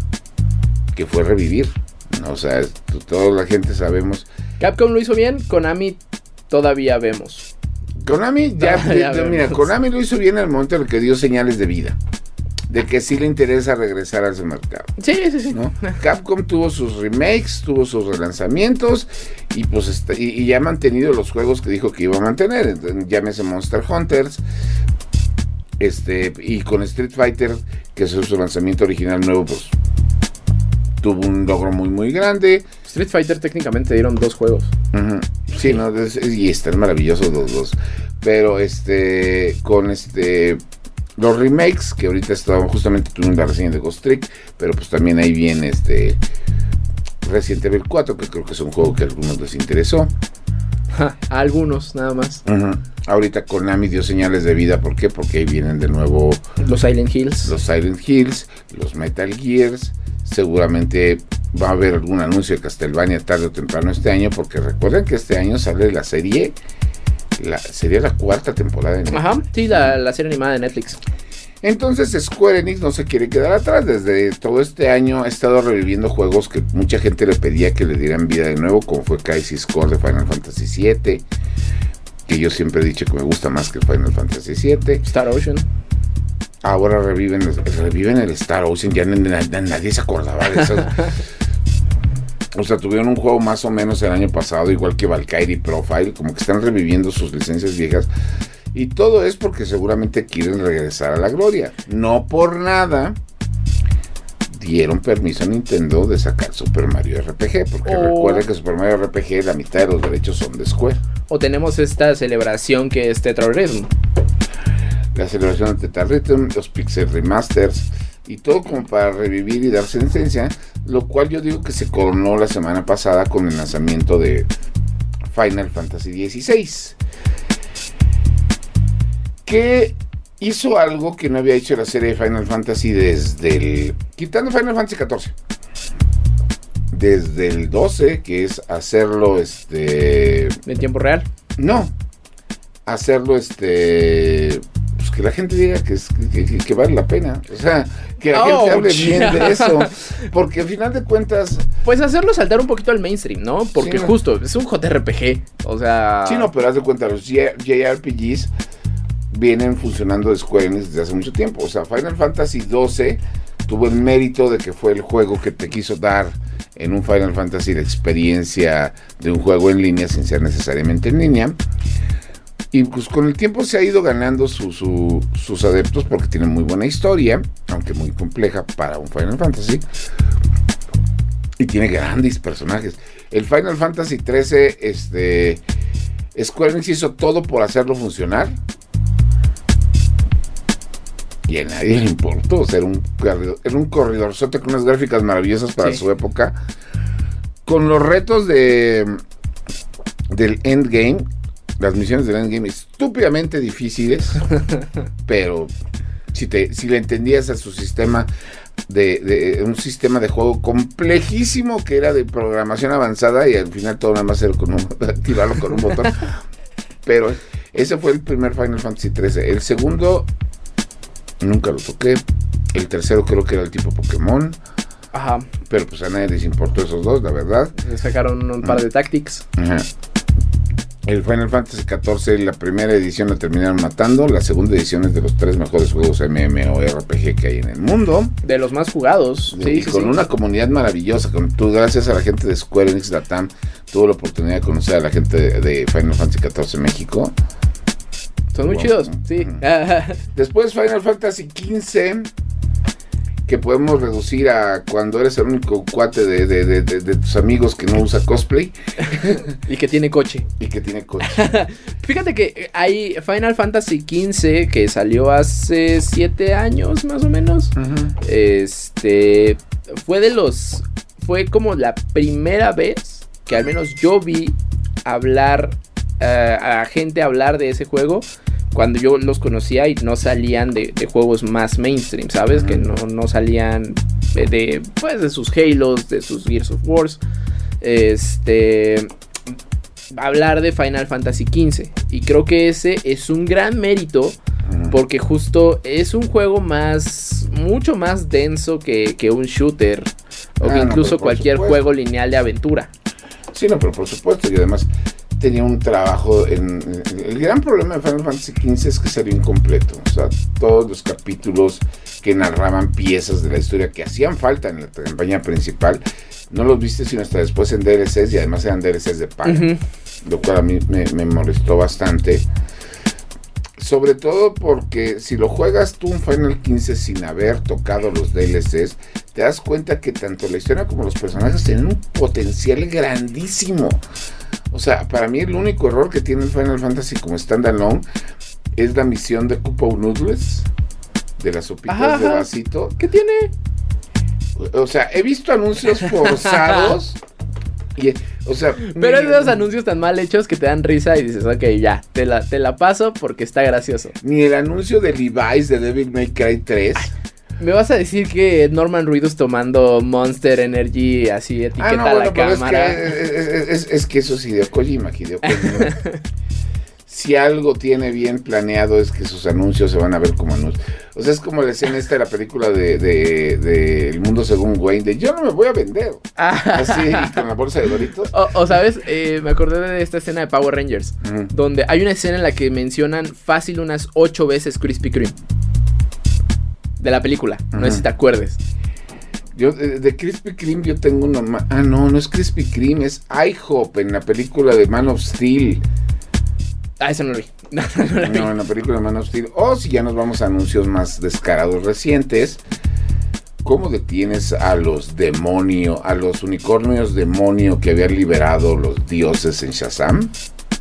que fue revivir. O sea, toda la gente sabemos. Capcom lo hizo bien, Konami todavía vemos. Konami ya, mira, Konami lo hizo bien en el momento en el que dio señales de vida. De que sí le interesa regresar a ese mercado. Sí, sí, sí. Capcom tuvo sus remakes, tuvo sus relanzamientos y pues este, y, ya ha mantenido los juegos que dijo que iba a mantener. Llámese Monster Hunters, este, y con Street Fighter, que es su lanzamiento original nuevo, pues tuvo un logro muy, muy grande. Street Fighter técnicamente dieron dos juegos. Sí, no, y están maravillosos los dos. Pero este, con este, los remakes, que ahorita estaban justamente tuvieron la reseña de Ghost Trick, pero pues también ahí viene este Resident Evil 4, que creo que es un juego que a algunos les interesó. a algunos, nada más. Ahorita Konami dio señales de vida, ¿por qué? Porque ahí vienen de nuevo los Silent Hills. Los Silent Hills, los Metal Gears. Seguramente va a haber algún anuncio de Castlevania tarde o temprano este año, porque recuerden que este año sale la serie, la, sería la cuarta temporada de Ajá, sí, la, la serie animada de Netflix. Entonces Square Enix no se quiere quedar atrás. Desde todo este año ha estado reviviendo juegos que mucha gente le pedía que le dieran vida de nuevo, como fue Crisis Core de Final Fantasy VII, que yo siempre he dicho que me gusta más que Final Fantasy VII. Star Ocean. Ahora reviven, reviven el Star Ocean, ya nadie se acordaba de eso. O sea, tuvieron un juego más o menos el año pasado, igual que Valkyrie Profile, como que están reviviendo sus licencias viejas Y todo es porque seguramente quieren regresar a la gloria. No por nada dieron permiso a Nintendo de sacar Super Mario RPG, porque Oh. recuerden que Super Mario RPG la mitad de los derechos son de Square. O tenemos esta celebración que es Tetra Rhythm. La celebración de Teta Rhythm, los Pixel Remasters y todo como para revivir y dar sentencia, lo cual yo digo que se coronó la semana pasada con el lanzamiento de Final Fantasy XVI. Que hizo algo que no había hecho la serie de Final Fantasy desde el. quitando Final Fantasy XIV. Desde el 12, que es hacerlo este. En tiempo real. No. Hacerlo este. Pues que la gente diga que, es, que, que- que vale la pena. O sea, que la gente hable bien de eso. Porque al final de cuentas. Pues hacerlo saltar un poquito al mainstream, ¿no? Porque Sí, justo, es un JRPG. O sea. Sí, no, pero haz de cuenta, los JRPGs vienen funcionando de Square Enix desde hace mucho tiempo. O sea, Final Fantasy XII tuvo el mérito de que fue el juego que te quiso dar en un Final Fantasy la experiencia de un juego en línea sin ser necesariamente en línea. Y pues con el tiempo se ha ido ganando su- su- sus adeptos porque tiene muy buena historia, aunque muy compleja para un Final Fantasy. Y tiene grandes personajes. El Final Fantasy XIII, este, Square Enix hizo todo por hacerlo funcionar. Y a nadie le importó. O sea, era un, corredor- era un corridorzote con unas gráficas maravillosas para Sí. su época. Con los retos de del endgame. Las misiones del endgame estúpidamente difíciles. pero si, te, si le entendías a su sistema de, de- un sistema de juego complejísimo que era de programación avanzada y al final todo nada más era con un, activarlo con un botón. Pero ese fue el primer Final Fantasy XIII. El segundo nunca lo toqué. El tercero creo que era el tipo Pokémon. Ajá. Pero pues a nadie les importó esos dos, la verdad. Sacaron un par de tactics. Ajá. El Final Fantasy XIV, la primera edición la terminaron matando. La segunda edición es de los tres mejores juegos MMORPG que hay en el mundo. De los más jugados. Sí, y sí, con sí. una comunidad maravillosa. Con, tú, gracias a la gente de Square Enix Latam, tuve la oportunidad de conocer a la gente de, Final Fantasy XIV México. Son muy Wow. chidos. Sí. Después Final Fantasy XV, que podemos reducir a cuando eres el único cuate de, de- de- de- tus amigos que no usa cosplay y que tiene coche. y que tiene coche. Fíjate que hay Final Fantasy XV que salió hace 7 años más o menos. Este fue de los fue como la primera vez que al menos yo vi hablar eh, a gente hablar de ese juego cuando yo los conocía y no salían de, de juegos más mainstream, ¿sabes? Que no, no salían de, de, pues de sus Halos, de sus Gears of Wars. Este hablar de Final Fantasy XV y creo que ese es un gran mérito porque justo es un juego más, mucho más denso que, que un shooter. O Ah, que incluso cualquier supuesto. juego lineal de aventura. Sí, no, pero por supuesto, y además tenía un trabajo en... El gran problema de Final Fantasy XV es que salió incompleto. O sea, todos los capítulos que narraban piezas de la historia que hacían falta en la campaña principal, no los viste sino hasta después en DLCs y además eran DLCs de paga. Ujú. Lo cual a mí me, me molestó bastante. Sobre todo porque si lo juegas tú un Final 15 sin haber tocado los DLCs, te das cuenta que tanto la historia como los personajes tienen un potencial grandísimo. O sea, para mí el único error que tiene el Final Fantasy como standalone es la misión de Cupo Noodles, de las sopitas Ajá, de vasito. ¿Qué tiene? O sea, he visto anuncios forzados. y, o sea, Pero es de esos anuncios tan mal hechos que te dan risa y dices, ok, ya, te la, te la paso porque está gracioso. Ni el anuncio de Levi's de Devil May Cry 3. ¿Me vas a decir que Norman Reedus tomando Monster Energy así etiqueta Ah, no, a la es cámara? que, es, es- es- que eso es Hideo Kojima, Hideo Kojima. si algo tiene bien planeado es que sus anuncios se van a ver como anuncios. O sea, es como la escena esta de la película de, de- de El Mundo Según Wayne, de yo no me voy a vender. Así, con la bolsa de Doritos. o, o, sabes, Eh, me acordé de esta escena de Power Rangers. Donde hay una escena en la que mencionan fácil unas ocho veces Krispy Kreme. De la película. No sé si te acuerdes. Yo, de, de Krispy Kreme yo tengo una... ma- Ah, no, no es Krispy Kreme, es IHOP en la película de Man of Steel. Ah, esa no lo vi. No, no, la, no, en la película de Man of Steel. O si ya nos vamos a anuncios más descarados recientes. ¿Cómo detienes a los demonios, a los unicornios demonio que habían liberado los dioses en Shazam?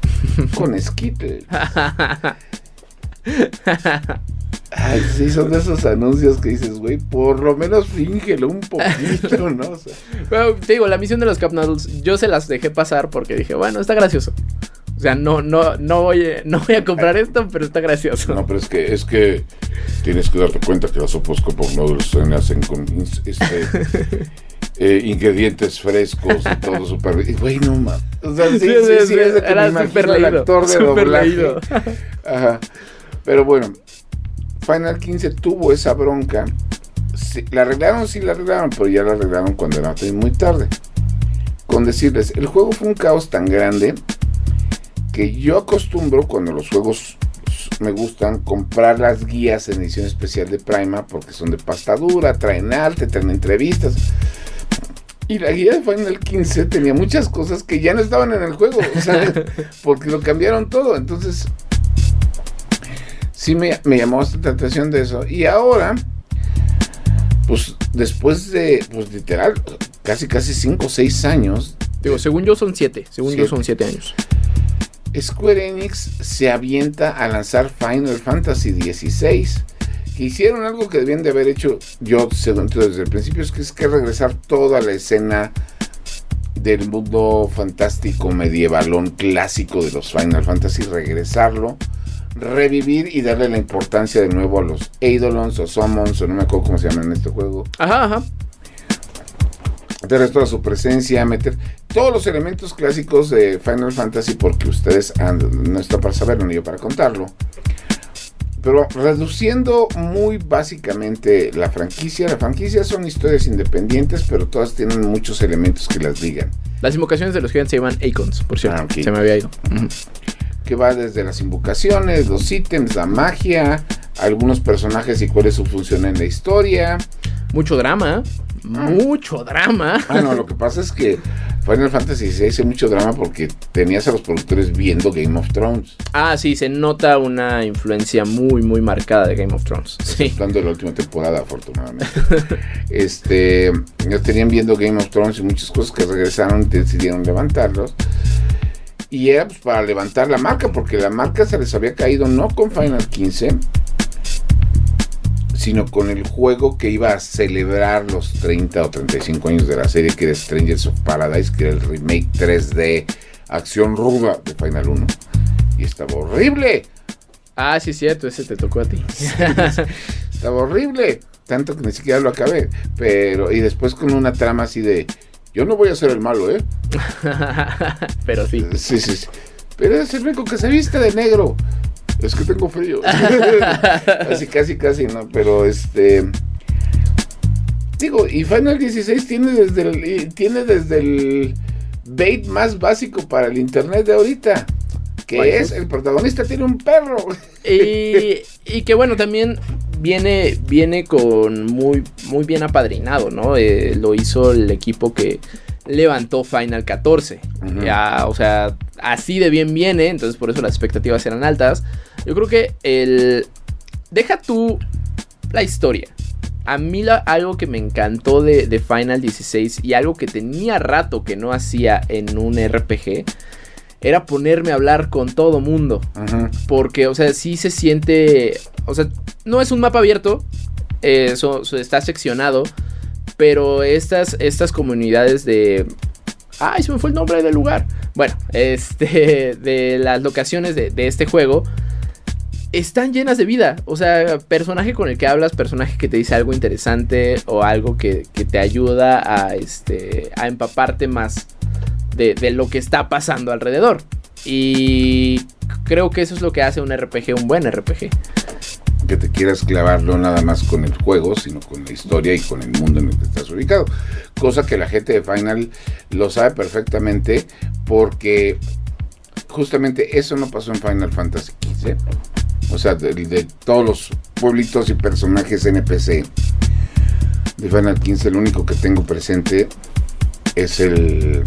Con Skittle. Ay, sí, son de esos anuncios que dices, güey, por lo menos fíngelo un poquito, ¿no? O sea, bueno, te digo, la misión de los Cup Noodles, yo se las dejé pasar porque dije, bueno, está gracioso. O sea, no, no, no voy, no voy a comprar esto, pero está gracioso. No, pero es que, es que tienes que darte cuenta que las sopas Cup Noodles se hacen con este, eh, ingredientes frescos y todo súper. Güey, no mames. O sea, sí, sí, sí, sí, es de que era me el actor de doblaje. leído. Ajá. Pero bueno, Final 15 tuvo esa bronca. Sí, la arreglaron, sí la arreglaron, pero ya la arreglaron cuando era muy tarde. Con decirles, el juego fue un caos tan grande que yo acostumbro cuando los juegos me gustan comprar las guías en edición especial de Prima porque son de pasta dura, traen arte, traen entrevistas. Y la guía de Final 15 tenía muchas cosas que ya no estaban en el juego, o sea, porque lo cambiaron todo. Entonces, sí me, me llamó bastante la atención de eso. Y ahora, pues después de, pues literal, casi casi 5 o 6 años, Digo, según yo son siete. Según yo son siete años. Square Enix se avienta a lanzar Final Fantasy XVI. Que hicieron algo que debían de haber hecho yo según tú, desde el principio, es que es que regresar toda la escena del mundo fantástico medievalón clásico de los Final Fantasy, regresarlo, revivir y darle la importancia de nuevo a los Eidolons o Summons, o no me acuerdo cómo se llaman en este juego, Ajá, ajá. darles toda su presencia, meter todos los elementos clásicos de Final Fantasy, porque ustedes han- no está para saberlo ni yo para contarlo. Pero reduciendo muy básicamente la franquicia, la franquicia son historias independientes, pero todas tienen muchos elementos que las ligan. Las invocaciones de los gigantes se llaman Icons, por cierto. Ah. Se me había ido. Ujú. Que va desde las invocaciones, los ítems, la magia, algunos personajes y cuál es su función en la historia. Mucho drama. Mucho drama. Ah, no, lo que pasa es que Final Fantasy XVI hace mucho drama porque tenías a los productores viendo Game of Thrones. Ah, sí, se nota una influencia muy, muy marcada de Game of Thrones. Sí. De la última temporada, afortunadamente. este, ya tenían viendo Game of Thrones y muchas cosas que regresaron y decidieron levantarlos. Y era pues, para levantar la marca, porque la marca se les había caído no con Final 15, sino con el juego que iba a celebrar los 30 o 35 años de la serie, que era Strangers of Paradise, que era el remake 3D, acción ruda de Final 1. Y estaba horrible. Ah, sí, cierto, ese te tocó a ti. Estaba horrible. Tanto que ni siquiera lo acabé. Pero, y después con una trama así de. Yo no voy a ser el malo, ¿eh? Pero sí. Sí, sí, sí. Pero es el único que se viste de negro. Es que tengo frío. así casi, casi, ¿no? Pero este. Digo, y Final 16 tiene desde el, tiene desde el bait más básico para el internet de ahorita. Que ¿Cuál es el protagonista tiene un perro. Y, y que bueno, también viene, viene con muy, muy bien apadrinado, ¿no? Eh, lo hizo el equipo que levantó Final 14. Ujú. Ya, o sea, así de bien viene, entonces por eso las expectativas eran altas. Yo creo que el... Deja tú la historia. A mí la- algo que me encantó de, de Final 16 y algo que tenía rato que no hacía en un RPG era ponerme a hablar con todo mundo. Porque, o sea, sí se siente. O sea, no es un mapa abierto. eh, está seccionado. Pero estas, estas comunidades de. Ay, se me fue el nombre del lugar. Bueno, este. De las locaciones de, de este juego. Están llenas de vida. O sea, personaje con el que hablas, personaje que te dice algo interesante. O algo que, que te ayuda a. Este. a empaparte más. De, de lo que está pasando alrededor. Y creo que eso es lo que hace un RPG un buen RPG. que te quieras clavar no nada más con el juego, sino con la historia y con el mundo en el que estás ubicado. Cosa que la gente de Final lo sabe perfectamente porque justamente eso no pasó en Final Fantasy XV. O sea, de, de todos los pueblitos y personajes NPC de Final 15, el único que tengo presente es el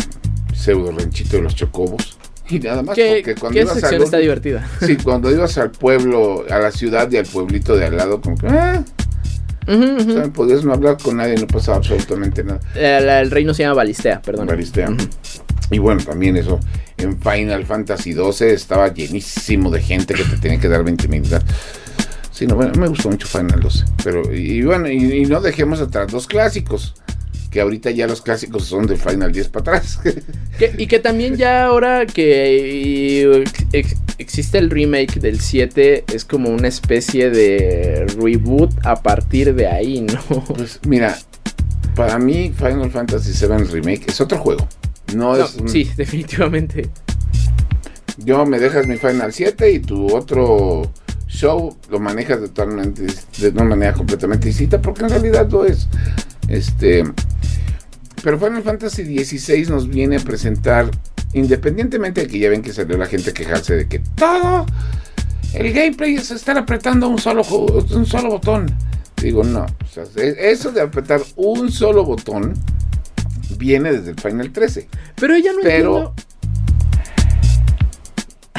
pseudo ranchito de los chocobos. Y nada más ¿Qué, porque cuando qué ibas sección al- está divertida? Sí, cuando ibas al pueblo, a la ciudad y al pueblito de al lado, como que, ah, o sea, podías no hablar con nadie, no pasaba absolutamente nada. Eh, la- el reino se llama Balistea, perdón. Balistea. Y bueno, también eso, en Final Fantasy XII estaba llenísimo de gente que te tenía que dar 20 minutos. Sí, no, bueno, me gustó mucho Final 12. Pero, y, y bueno, y, y no dejemos atrás los clásicos, que ahorita ya los clásicos son de Final 10 para atrás. Que- y que también ya ahora que ex- existe el remake del 7 es como una especie de reboot a partir de ahí, ¿no? pues mira, para mí Final Fantasy VII Remake es otro juego. No, No, es un- sí, definitivamente. yo me dejas mi Final 7 y tu otro show lo manejas de, totalmente, de una manera completamente distinta, porque en realidad lo es. Este, pero Final Fantasy XVI nos viene a presentar, independientemente de que ya ven que salió la gente a quejarse de que todo el gameplay es estar apretando un solo, un solo botón. Digo, no, o sea, e- eso de apretar un solo botón viene desde el Final 13. Pero ya no Pero- entiendo.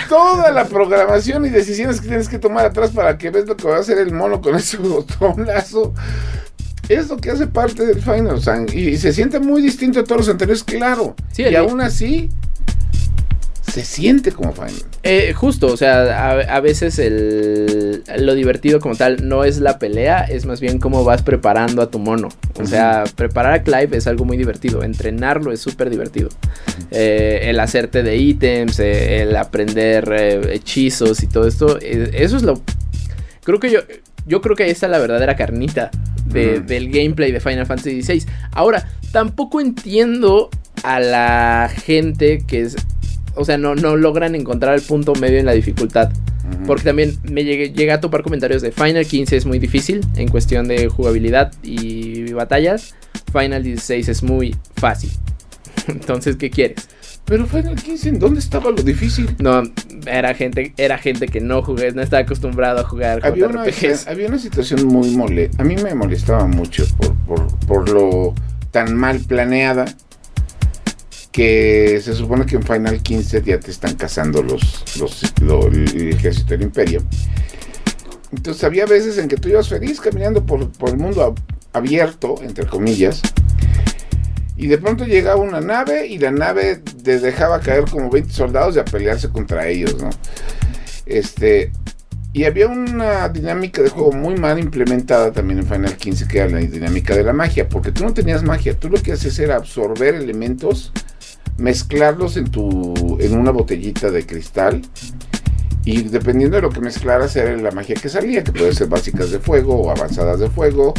toda la programación y decisiones que tienes que tomar atrás para que ves lo que va a hacer el mono con ese botonazo. Es lo que hace parte del Final. O sea, y, y se siente muy distinto a todos los anteriores, claro. Sí, y aún así, se siente como Final. Eh, justo, o sea, a, a veces el, lo divertido como tal no es la pelea, es más bien cómo vas preparando a tu mono. O sea, preparar a Clive es algo muy divertido, entrenarlo es súper divertido. Eh, el hacerte de ítems, eh, el aprender hechizos y todo esto, eso es lo... Creo que yo... Yo creo que ahí está la verdadera carnita de- Mm. del gameplay de Final Fantasy XVI. Ahora, tampoco entiendo a la gente que es... O sea, no, no logran encontrar el punto medio en la dificultad. Porque también me llegué, llegué a topar comentarios de Final 15 es muy difícil en cuestión de jugabilidad y batallas. Final 16 es muy fácil. Entonces, ¿qué quieres? Pero Final 15, ¿en dónde estaba lo difícil? No, era gente, era gente que no jugué, no estaba acostumbrado a jugar Había una, había una situación muy mole. A mí me molestaba mucho por, por, por lo tan mal planeada que se supone que en Final 15 ya te están cazando los, los, lo- el ejército del imperio. Entonces había veces en que tú ibas feliz caminando por, por el mundo ab- abierto, entre comillas, y de pronto llegaba una nave y la nave te dejaba caer como 20 soldados y a pelearse contra ellos, ¿no? Este, y había una dinámica de juego muy mal implementada también en Final 15, que era la dinámica de la magia, porque tú no tenías magia, tú lo que hacías era absorber elementos, mezclarlos en tu en una botellita de cristal y dependiendo de lo que mezclaras era la magia que salía, que puede ser básicas de fuego o avanzadas de fuego,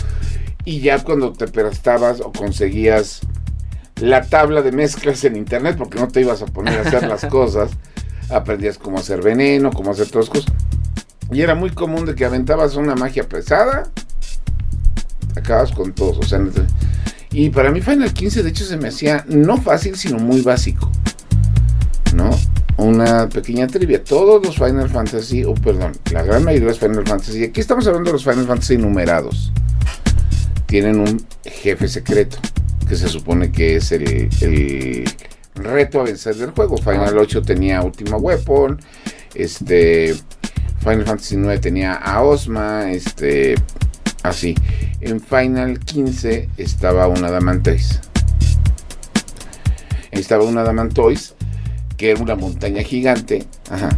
y ya cuando te prestabas o conseguías la tabla de mezclas en internet, porque no te ibas a poner a hacer las cosas, aprendías cómo hacer veneno, cómo hacer todas las cosas. Y era muy común de que aventabas una magia pesada, acabas con todos. O sea, y para mí Final 15 de hecho se me hacía no fácil, sino muy básico. ¿No? Una pequeña trivia. Todos los Final Fantasy, o perdón, la gran mayoría de los Final Fantasy, aquí estamos hablando de los Final Fantasy numerados, tienen un jefe secreto, que se supone que es el, el reto a vencer del juego. Final 8 tenía Ultima Weapon, este Final Fantasy 9 tenía a Osma, este así. En Final 15 estaba una Damantois. Estaba una Damantois que era una montaña gigante, ajá.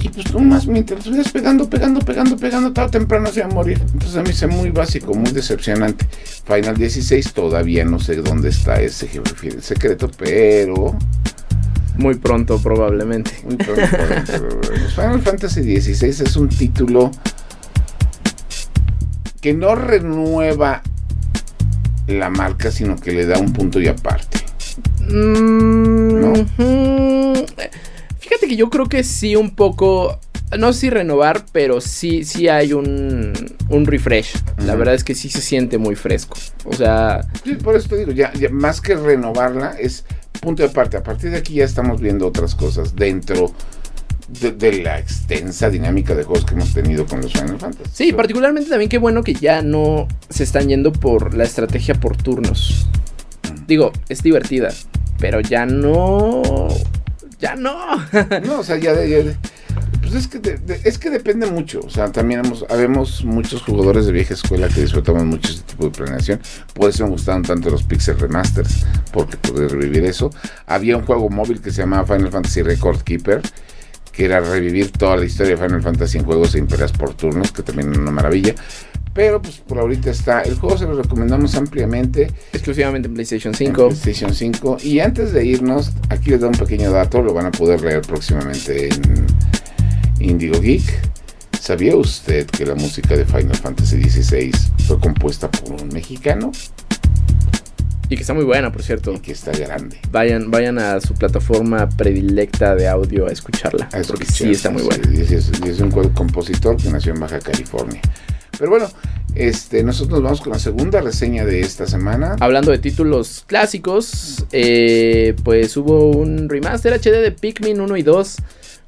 Y pues nomás mientras estuvieras pegando, pegando, pegando, pegando, tarde o temprano se iba a morir. Entonces a mí se muy básico, muy decepcionante. Final 16 todavía no sé dónde está ese jefe secreto, pero Muy pronto, probablemente. muy pronto. pero Final Fantasy XVI es un título que no renueva la marca, sino que le da un punto y aparte. Mm, ¿No? Que yo creo que sí un poco, no sé si renovar, pero sí, sí hay un, un refresh. La verdad es que sí se siente muy fresco. O sea, Sí, por eso te digo, ya, ya más que renovarla, es punto y aparte. A partir de aquí ya estamos viendo otras cosas dentro de, de la extensa dinámica de juegos que hemos tenido con los Final Fantasy. sí, particularmente también qué bueno que ya no se están yendo por la estrategia por turnos. Digo, es divertida, pero ya no. Ya no. no, o sea, ya, ya, pues es que, es que depende mucho. O sea, también hemos, habemos muchos jugadores de vieja escuela que disfrutamos mucho este tipo de planeación. Por eso me gustaron tanto los Pixel Remasters, porque pude revivir eso. Había un juego móvil que se llamaba Final Fantasy Record Keeper, que era revivir toda la historia de Final Fantasy en juegos e imperas por turnos, que también es una maravilla. Pero pues por ahorita está. El juego se lo recomendamos ampliamente. Exclusivamente en PlayStation 5. En PlayStation 5. Y antes de irnos, aquí les doy un pequeño dato. Lo van a poder leer próximamente en Indigo Geek. ¿Sabía usted que la música de Final Fantasy XVI fue compuesta por un mexicano? Y que está muy buena, por cierto. Y que está grande. Vayan, vayan a su plataforma predilecta de audio a escucharla. porque sí está muy buena. Y es, un compositor que nació en Baja California. Pero bueno, este, nosotros nos vamos con la segunda reseña de esta semana. Hablando de títulos clásicos, eh, pues hubo un remaster HD de Pikmin 1 y 2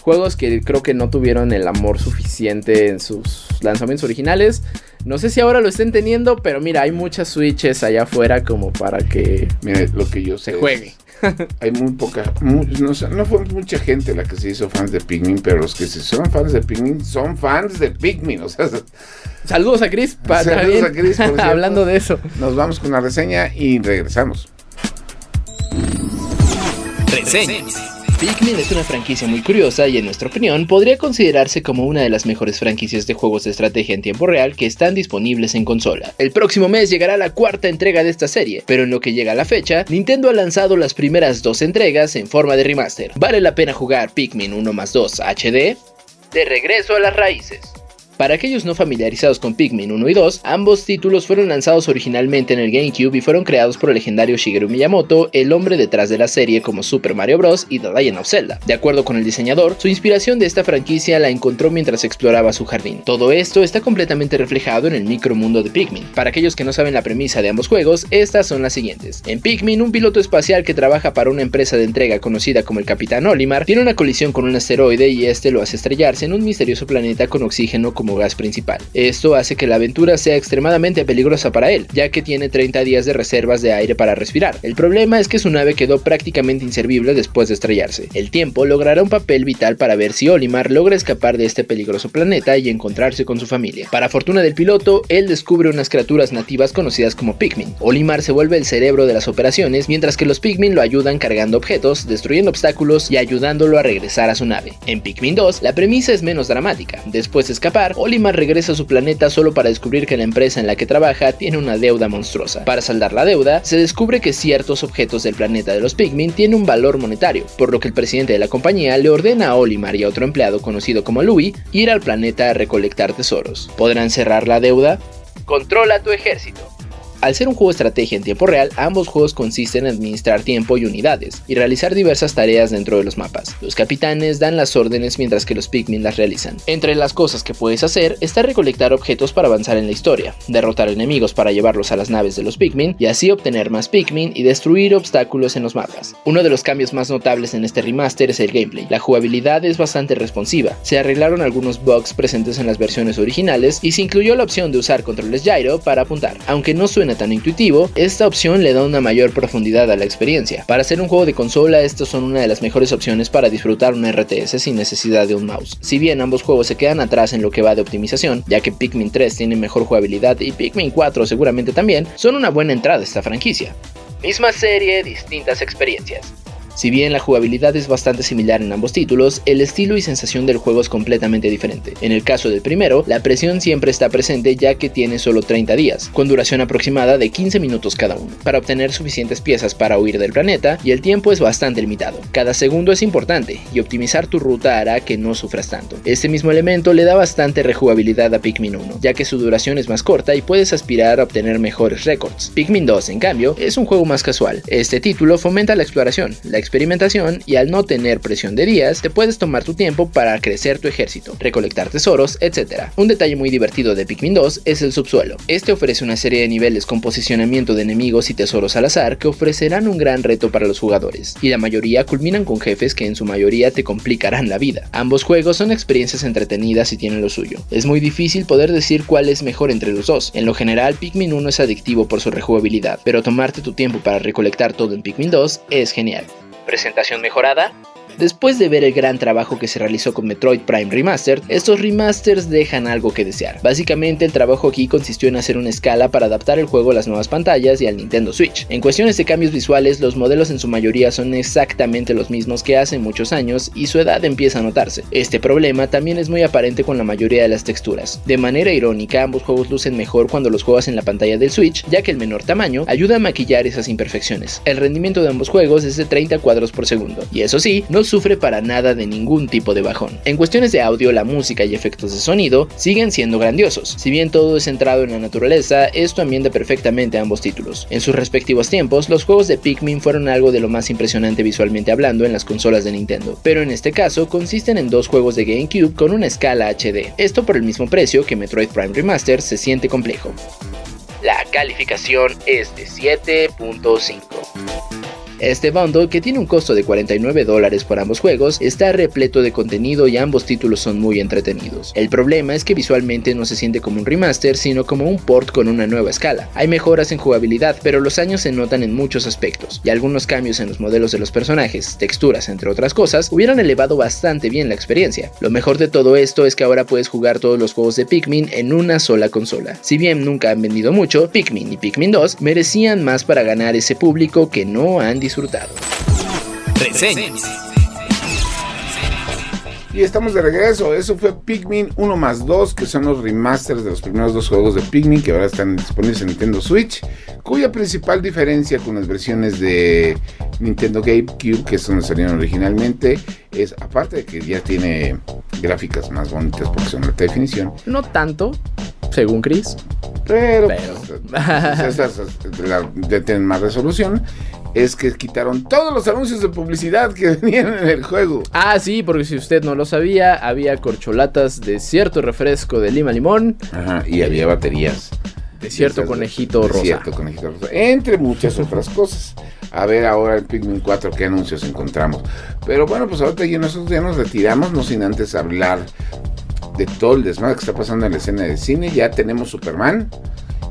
Juegos que creo que no tuvieron el amor suficiente en sus lanzamientos originales. No sé si ahora lo estén teniendo, pero mira, hay muchas switches allá afuera como para que mira, lo que yo se juegue. hay muy poca, no, fue mucha gente la que se hizo fans de Pikmin, pero los que se son fans de Pikmin son fans de Pikmin. O sea, saludos a Chris. Saludos a Chris. Hablando de eso. Nos vamos con la reseña y regresamos. Reseñas. Pikmin es una franquicia muy curiosa y en nuestra opinión podría considerarse como una de las mejores franquicias de juegos de estrategia en tiempo real que están disponibles en consola. El próximo mes llegará la cuarta entrega de esta serie, pero en lo que llega a la fecha, Nintendo ha lanzado las primeras dos entregas en forma de remaster. ¿Vale la pena jugar Pikmin 1 más 2 HD? De regreso a las raíces. Para aquellos no familiarizados con Pikmin 1 y 2, ambos títulos fueron lanzados originalmente en el GameCube y fueron creados por el legendario Shigeru Miyamoto, el hombre detrás de la serie como Super Mario Bros. y The Legend of Zelda. De acuerdo con el diseñador, su inspiración de esta franquicia la encontró mientras exploraba su jardín. Todo esto está completamente reflejado en el micromundo de Pikmin. Para aquellos que no saben la premisa de ambos juegos, estas son las siguientes. En Pikmin, un piloto espacial que trabaja para una empresa de entrega conocida como el Capitán Olimar tiene una colisión con un asteroide y este lo hace estrellarse en un misterioso planeta con oxígeno como gas principal. Esto hace que la aventura sea extremadamente peligrosa para él, ya que tiene 30 días de reservas de aire para respirar. El problema es que su nave quedó prácticamente inservible después de estrellarse. El tiempo logrará un papel vital para ver si Olimar logra escapar de este peligroso planeta y encontrarse con su familia. Para fortuna del piloto, él descubre unas criaturas nativas conocidas como Pikmin. Olimar se vuelve el cerebro de las operaciones, mientras que los Pikmin lo ayudan cargando objetos, destruyendo obstáculos y ayudándolo a regresar a su nave. En Pikmin 2, la premisa es menos dramática. Después de escapar, Olimar regresa a su planeta solo para descubrir que la empresa en la que trabaja tiene una deuda monstruosa. Para saldar la deuda, se descubre que ciertos objetos del planeta de los Pikmin tienen un valor monetario, por lo que el presidente de la compañía le ordena a Olimar y a otro empleado conocido como Louis ir al planeta a recolectar tesoros. ¿Podrán cerrar la deuda? Controla tu ejército. Al ser un juego de estrategia en tiempo real, ambos juegos consisten en administrar tiempo y unidades, y realizar diversas tareas dentro de los mapas. Los capitanes dan las órdenes mientras que los Pikmin las realizan. Entre las cosas que puedes hacer está recolectar objetos para avanzar en la historia, derrotar enemigos para llevarlos a las naves de los Pikmin, y así obtener más Pikmin y destruir obstáculos en los mapas. Uno de los cambios más notables en este remaster es el gameplay. La jugabilidad es bastante responsiva, se arreglaron algunos bugs presentes en las versiones originales y se incluyó la opción de usar controles gyro para apuntar. Aunque no suena tan intuitivo, esta opción le da una mayor profundidad a la experiencia. Para hacer un juego de consola, estos son una de las mejores opciones para disfrutar un RTS sin necesidad de un mouse. Si bien ambos juegos se quedan atrás en lo que va de optimización, ya que Pikmin 3 tiene mejor jugabilidad y Pikmin 4 seguramente también, son una buena entrada a esta franquicia. Misma serie, distintas experiencias. Si bien la jugabilidad es bastante similar en ambos títulos, el estilo y sensación del juego es completamente diferente. En el caso del primero, la presión siempre está presente ya que tiene solo 30 días, con duración aproximada de 15 minutos cada uno, para obtener suficientes piezas para huir del planeta y el tiempo es bastante limitado. Cada segundo es importante y optimizar tu ruta hará que no sufras tanto. Este mismo elemento le da bastante rejugabilidad a Pikmin 1, ya que su duración es más corta y puedes aspirar a obtener mejores récords. Pikmin 2, en cambio, es un juego más casual. Este título fomenta la exploración, la experimentación y al no tener presión de días, te puedes tomar tu tiempo para crecer tu ejército, recolectar tesoros, etc. Un detalle muy divertido de Pikmin 2 es el subsuelo. Este ofrece una serie de niveles con posicionamiento de enemigos y tesoros al azar que ofrecerán un gran reto para los jugadores, y la mayoría culminan con jefes que en su mayoría te complicarán la vida. Ambos juegos son experiencias entretenidas y tienen lo suyo. Es muy difícil poder decir cuál es mejor entre los dos. En lo general, Pikmin 1 es adictivo por su rejugabilidad, pero tomarte tu tiempo para recolectar todo en Pikmin 2 es genial. ¿Presentación mejorada? Después de ver el gran trabajo que se realizó con Metroid Prime Remastered, estos remasters dejan algo que desear. Básicamente el trabajo aquí consistió en hacer una escala para adaptar el juego a las nuevas pantallas y al Nintendo Switch. En cuestiones de cambios visuales, los modelos en su mayoría son exactamente los mismos que hace muchos años y su edad empieza a notarse. Este problema también es muy aparente con la mayoría de las texturas. De manera irónica, ambos juegos lucen mejor cuando los juegas en la pantalla del Switch, ya que el menor tamaño ayuda a maquillar esas imperfecciones. El rendimiento de ambos juegos es de 30 cuadros por segundo, y eso sí, no sufre para nada de ningún tipo de bajón. En cuestiones de audio, la música y efectos de sonido siguen siendo grandiosos. Si bien todo es centrado en la naturaleza, esto ambienta perfectamente ambos títulos. En sus respectivos tiempos, los juegos de Pikmin fueron algo de lo más impresionante visualmente hablando en las consolas de Nintendo, pero en este caso consisten en dos juegos de GameCube con una escala HD. Esto por el mismo precio que Metroid Prime Remaster se siente complejo. La calificación es de 7.5. Este bundle, que tiene un costo de 49 dólares por ambos juegos, está repleto de contenido y ambos títulos son muy entretenidos. El problema es que visualmente no se siente como un remaster, sino como un port con una nueva escala. Hay mejoras en jugabilidad, pero los años se notan en muchos aspectos, y algunos cambios en los modelos de los personajes, texturas, entre otras cosas, hubieran elevado bastante bien la experiencia. Lo mejor de todo esto es que ahora puedes jugar todos los juegos de Pikmin en una sola consola. Si bien nunca han vendido mucho, Pikmin y Pikmin 2 merecían más para ganar ese público que no han disfrutado. Reseñas. Y estamos de regreso. Eso fue Pikmin 1 más 2, que son los remasters de los primeros dos juegos de Pikmin que ahora están disponibles en Nintendo Switch, cuya principal diferencia con las versiones de Nintendo GameCube, que es donde salieron originalmente, es aparte de que ya tiene gráficas más bonitas porque son alta definición, No tanto, según Chris. pero, Pero. pues, esas la- ya tienen más resolución. Es que quitaron todos los anuncios de publicidad que venían en el juego. Ah, sí, porque si usted no lo sabía, había corcholatas de cierto refresco de lima limón, Ajá, y había baterías. de cierto Esas- conejito de rosa. Cierto conejito rosa. Entre muchas otras cosas. A ver ahora en Pikmin 4 qué anuncios encontramos. Pero bueno, pues ahorita ya nosotros ya nos retiramos, no sin antes hablar de todo el desmadre que está pasando en la escena de cine. Ya tenemos Superman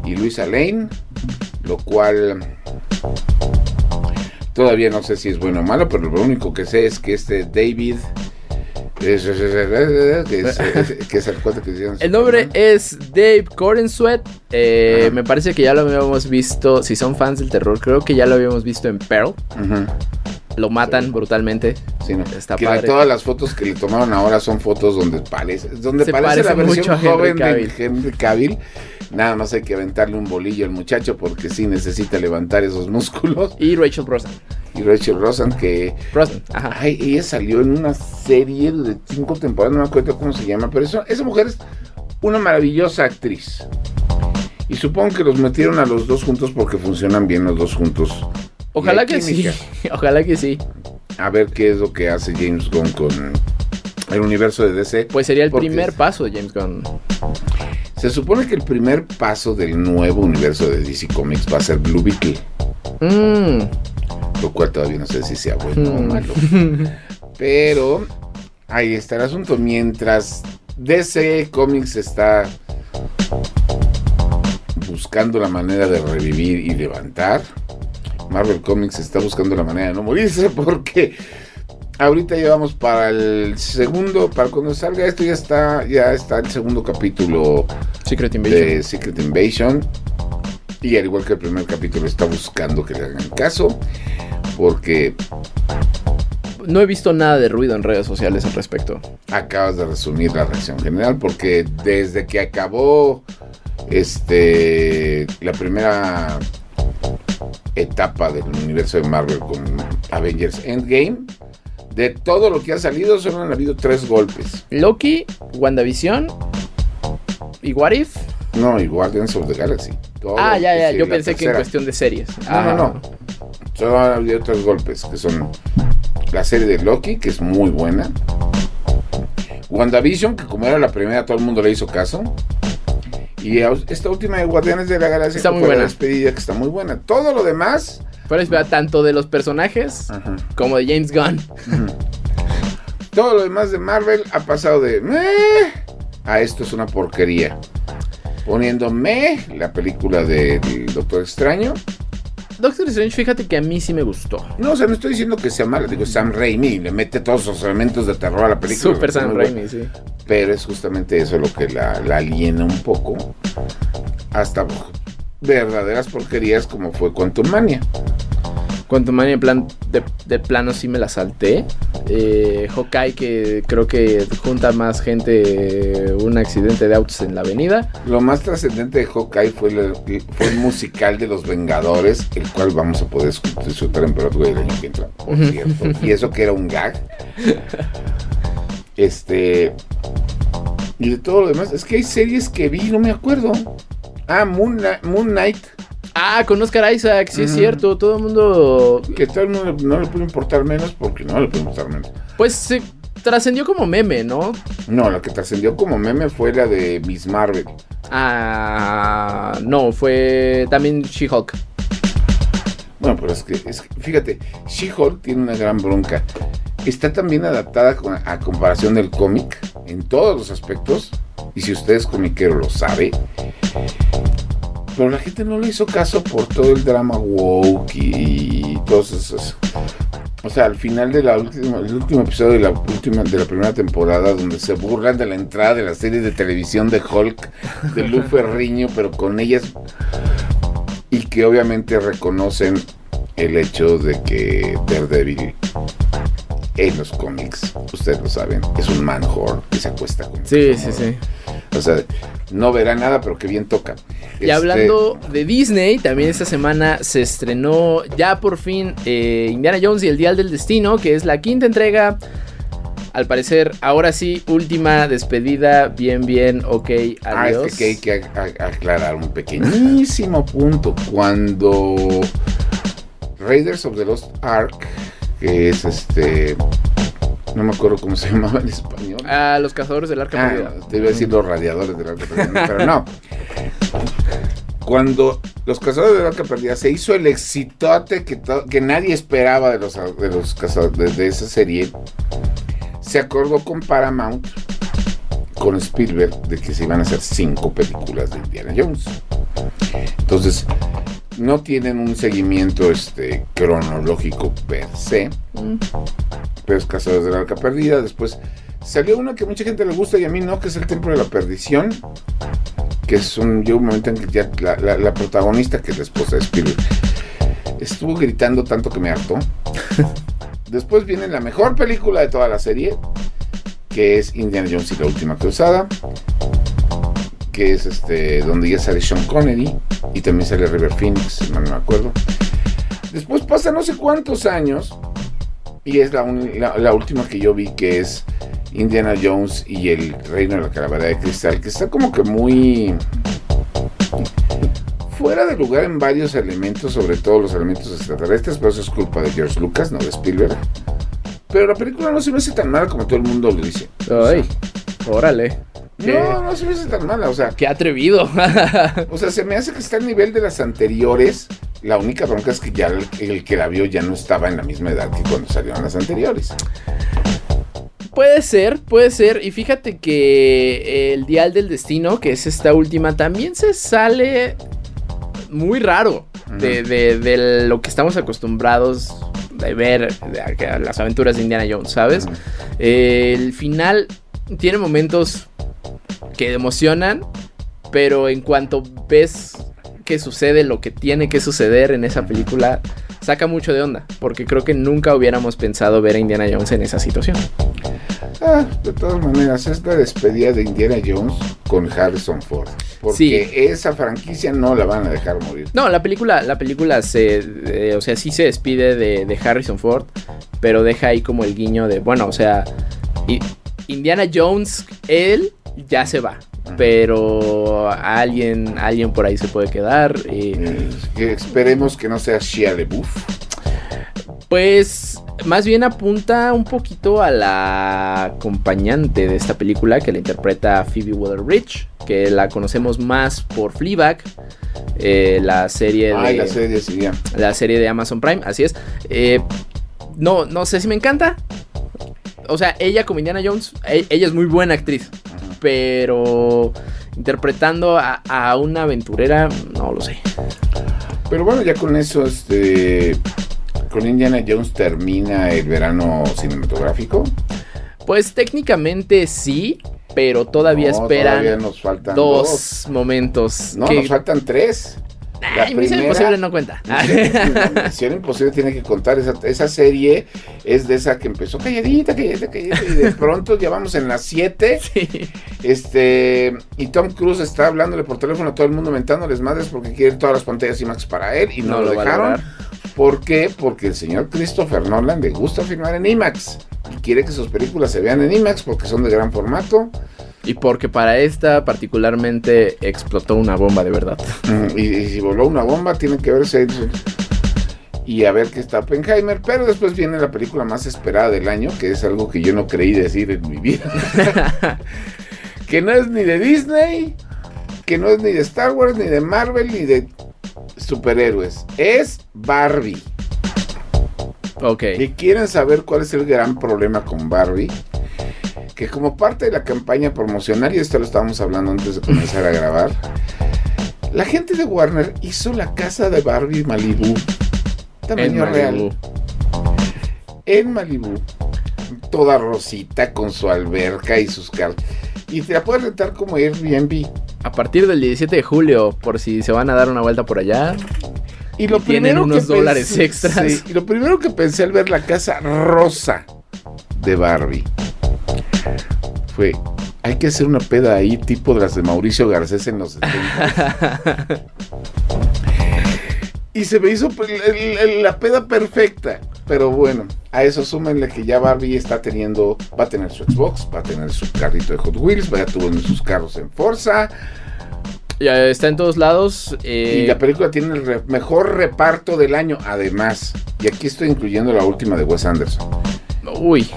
y Luisa Lane, lo cual todavía no sé si es bueno o malo, pero lo único que sé es que este David... es- que el cuate que hicieron El nombre Superman. es Dave Corenswet. Eh, me parece que ya lo habíamos visto. Si son fans del terror, creo que ya lo habíamos visto en Pearl. Lo matan brutalmente. Sí, no. Está que padre. todas las fotos que le tomaron ahora son fotos donde parece, donde Se parece la parece versión mucho a Henry joven Cavill. de Henry Cavill. Nada más hay que aventarle un bolillo al muchacho porque sí necesita levantar esos músculos. Y Rachel Brosnan. Y Rachel Rosen que Brosnan, ajá. ay, ella salió en una serie de cinco temporadas, no me acuerdo cómo se llama, pero eso- esa mujer es una maravillosa actriz. Y supongo que los metieron a los dos juntos porque funcionan bien los dos juntos. Ojalá que sí. Ojalá que sí. A ver qué es lo que hace James Gunn con el universo de DC. Pues sería el primer paso de James Gunn. Se supone que el primer paso del nuevo universo de DC Comics va a ser Blue Beetle, Mm. lo cual todavía no sé si sea bueno o Mm. malo. Pero ahí está el asunto. Mientras DC Comics está buscando la manera de revivir y levantar, Marvel Comics está buscando la manera de no morirse porque ahorita llevamos para el segundo, para cuando salga esto ya está, ya está el segundo capítulo Secret Invasion. de Secret Invasion. Y al igual que el primer capítulo está buscando que le hagan caso. Porque No he visto nada de ruido en redes sociales al respecto. acabas de resumir la reacción general. Porque desde que acabó este la primera etapa del universo de Marvel con Avengers Endgame. De todo lo que ha salido, solo han habido tres golpes. Loki, WandaVision y What If. No, y Guardians of the Galaxy. Todo Ah, ya, ya. sí, Yo pensé que en tercera. cuestión de series. No, Ah. no, no. Solo ha habido tres golpes, que son la serie de Loki, que es muy buena. WandaVision, que como era la primera, todo el mundo le hizo caso. Y esta última de Guardianes de la Galaxia, Está que muy fue la buena. despedida, que está muy buena. Todo lo demás. Pero espera, tanto de los personajes ajá, como de James Gunn. Todo lo demás de Marvel ha pasado de meh a esto es una porquería. Poniendo meh la película del Doctor Extraño. Doctor Strange, fíjate que a mí sí me gustó. No, o sea, no estoy diciendo que sea mala, digo Sam Raimi le mete todos los elementos de terror a la película. Super Sam. Raimi, sí. Pero es justamente eso lo que la, la aliena un poco. Hasta verdaderas porquerías como fue Quantum Mania. Cuanto Mania en plan de, de plano sí me la salté. Eh, Hawkeye que creo que junta más gente un accidente de autos en la avenida. Lo más trascendente de Hawkeye fue, el- fue el musical de los Vengadores, el cual vamos a poder disfrutar en Broadway el año que entra, por cierto. Y eso que era un gag. Este. Y de todo lo demás, es que hay series que vi, no me acuerdo. Ah, Moon, Moon Knight, Ah, con Oscar Isaac, sí es cierto. Todo el mundo que tal no, le- no le puede importar menos porque no le puede importar menos. pues se trascendió como meme, ¿no? No, la que trascendió como meme fue la de Miss Marvel. Ah, no, fue también She-Hulk. Bueno, pero es que, es que, fíjate, She-Hulk tiene una gran bronca. Está también adaptada a comparación del cómic en todos los aspectos. Y si usted es comiquero lo sabe. Pero la gente no le hizo caso por todo el drama woke y, y todos esos. O sea, al final del último, episodio de la última de la primera temporada, donde se burlan de la entrada de la serie de televisión de Hulk, de Lu Ferriño, pero con ellas y que obviamente reconocen el hecho de que Daredevil en los cómics, ustedes lo saben, es un man whore que se acuesta con Sí, sí, sí. O sea, no verá nada, pero que bien toca. Y Este, hablando de Disney, también esta semana se estrenó ya por fin eh, Indiana Jones y el Dial del Destino, que es la quinta entrega. Al parecer, ahora sí, última despedida, bien, bien, ok, Ah, adiós. es que hay que aclarar un pequeñísimo punto. Cuando Raiders of the Lost Ark, que es este. No me acuerdo cómo se llamaba en español. A los cazadores del arca Ah, perdida. te iba a decir los radiadores del arca perdida, pero no. Cuando los cazadores del arca perdida se hizo el exitote que, que nadie esperaba de los, de los cazadores de esa serie, se acordó con Paramount, con Spielberg, de que se iban a hacer cinco películas de Indiana Jones. Entonces, no tienen un seguimiento este, cronológico per se Mm. pero es Cazadores de la Arca Perdida. Después salió una que mucha gente le gusta y a mí no, que es el Templo de la Perdición. Que es un, llegó un momento en que ya la, la- la protagonista, que es la esposa de Spielberg, estuvo gritando tanto que me hartó. Después viene la mejor película de toda la serie, que es Indiana Jones y la Última Cruzada. Que es este, donde ya sale Sean Connery y también sale River Phoenix, no me acuerdo. Después pasa no sé cuántos años y es la, uni- la, la última que yo vi que es Indiana Jones y el Reino de la Calavera de Cristal, que está como que muy fuera de lugar en varios elementos, sobre todo los elementos extraterrestres, pero eso es culpa de George Lucas, no de Spielberg. Pero la película no se me hace tan mala como todo el mundo lo dice. Ay, órale. Qué, No, no se me hace tan mala, o sea, qué atrevido. o sea, se me hace que está al nivel de las anteriores. La única bronca es que ya el, el que la vio ya no estaba en la misma edad que cuando salieron las anteriores. Puede ser, puede ser. Y fíjate que el Dial del Destino, que es esta última, también se sale muy raro de, de- de lo que estamos acostumbrados de ver de las aventuras de Indiana Jones, ¿sabes? El final tiene momentos que emocionan, pero en cuanto ves que sucede lo que tiene que suceder en esa película, saca mucho de onda, porque creo que nunca hubiéramos pensado ver a Indiana Jones en esa situación. Ah, de todas maneras, es la despedida de Indiana Jones con Harrison Ford. Porque esa franquicia no la van a dejar morir. No, la película, la película se, eh, o sea, sí se despide de, de Harrison Ford, pero deja ahí como el guiño de, bueno, o sea, Indiana Jones, él ya se va, pero alguien, alguien por ahí se puede quedar. Eh, que esperemos que no sea Shia LaBeouf. pues más bien apunta un poquito a la acompañante de esta película que la interpreta Phoebe Waller-Bridge, que la conocemos más por Fleabag, eh, la serie Ay, de la serie, sí, la serie de Amazon Prime, así es. Eh, no, no sé si me encanta. O sea, ella como Indiana Jones, e- ella es muy buena actriz. Pero interpretando a, a una aventurera, no lo sé. Pero bueno, ya con eso, este. Con Indiana Jones termina el verano cinematográfico. Pues técnicamente sí, pero todavía No, esperan Todavía nos faltan dos, dos. momentos. No, que- nos faltan tres. La Ay, primera- Imposible no cuenta. Misión Imposible tiene que contar. Esa, esa serie es de esa que empezó calladita, calladita, calladita. Y de pronto ya vamos en las 7. Sí. Este, y Tom Cruise está hablándole por teléfono a todo el mundo mentándoles madres porque quiere todas las pantallas IMAX para él y no, lo, dejaron. ¿Por qué? Porque el señor Christopher Nolan le gusta filmar en IMAX y quiere que sus películas se vean en IMAX porque son de gran formato. Y porque para esta particularmente explotó una bomba de verdad. Mm, Y, y si voló una bomba, tiene que verse y a ver qué está Oppenheimer. Pero después viene la película más esperada del año, que es algo que yo no creí decir en mi vida. que no es ni de Disney, que no es ni de Star Wars, ni de Marvel, ni de superhéroes. Es Barbie. Ok. Y quieren saber cuál es el gran problema con Barbie. Que como parte de la campaña promocional, y esto lo estábamos hablando antes de comenzar a grabar, la gente de Warner hizo la casa de Barbie Malibu. En Tamaño Malibu. real. En Malibu. Toda rosita con su alberca y sus carros. Y te la puedes rentar como Airbnb. A partir del 17 de julio, por si se van a dar una vuelta por allá. Y lo Y tienen primero unos que dólares pensé- extras. sí, y lo primero que pensé al ver la casa rosa de Barbie fue, hay que hacer una peda ahí tipo de las de Mauricio Garcés en los 70. y se me hizo el- el- el- la peda perfecta. Pero bueno, a eso súmenle que ya Barbie está teniendo, va a tener su Xbox, va a tener su carrito de Hot Wheels, va a tener sus carros en Forza. Ya está en todos lados. eh, Y la película tiene el re- mejor reparto del año, además. Y aquí estoy incluyendo la última de Wes Anderson. Uy.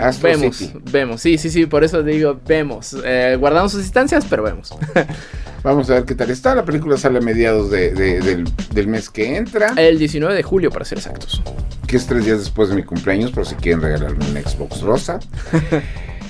Astro vemos, City. vemos. Sí, sí, sí, por eso digo, vemos. Eh, guardamos sus distancias, pero vemos. Vamos a ver qué tal está. La película sale a mediados de- de- del, del mes que entra, El 19 de julio, para ser exactos. que es tres días después de mi cumpleaños, por si quieren regalarme un Xbox rosa.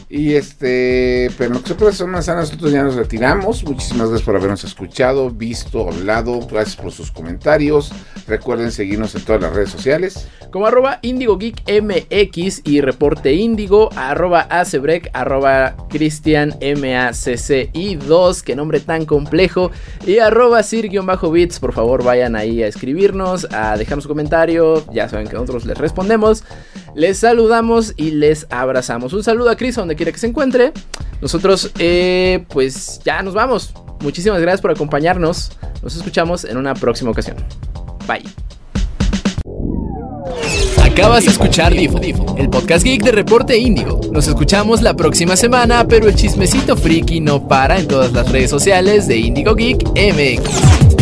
Y este, pero no que por son manzanas, nosotros ya nos retiramos. Muchísimas gracias por habernos escuchado, visto, hablado. Gracias por sus comentarios. Recuerden seguirnos en todas las redes sociales. Como arroba Indigo Geek MX y reporte Indigo, arroba Acebrec, arroba Cristian MACCI 2, que nombre tan complejo, y arroba Sir-Bits, por favor vayan ahí a escribirnos, a dejar su comentario, ya saben que nosotros les respondemos, les saludamos y les abrazamos. Un saludo a Chris donde quiera que se encuentre. Nosotros eh, pues ya nos vamos. Muchísimas gracias por acompañarnos. Nos escuchamos en una próxima ocasión. Bye. Acabas de escuchar Difo, el podcast geek de Reporte Índigo. Nos escuchamos la próxima semana, pero el chismecito friki no para en todas las redes sociales de Indigo Geek MX.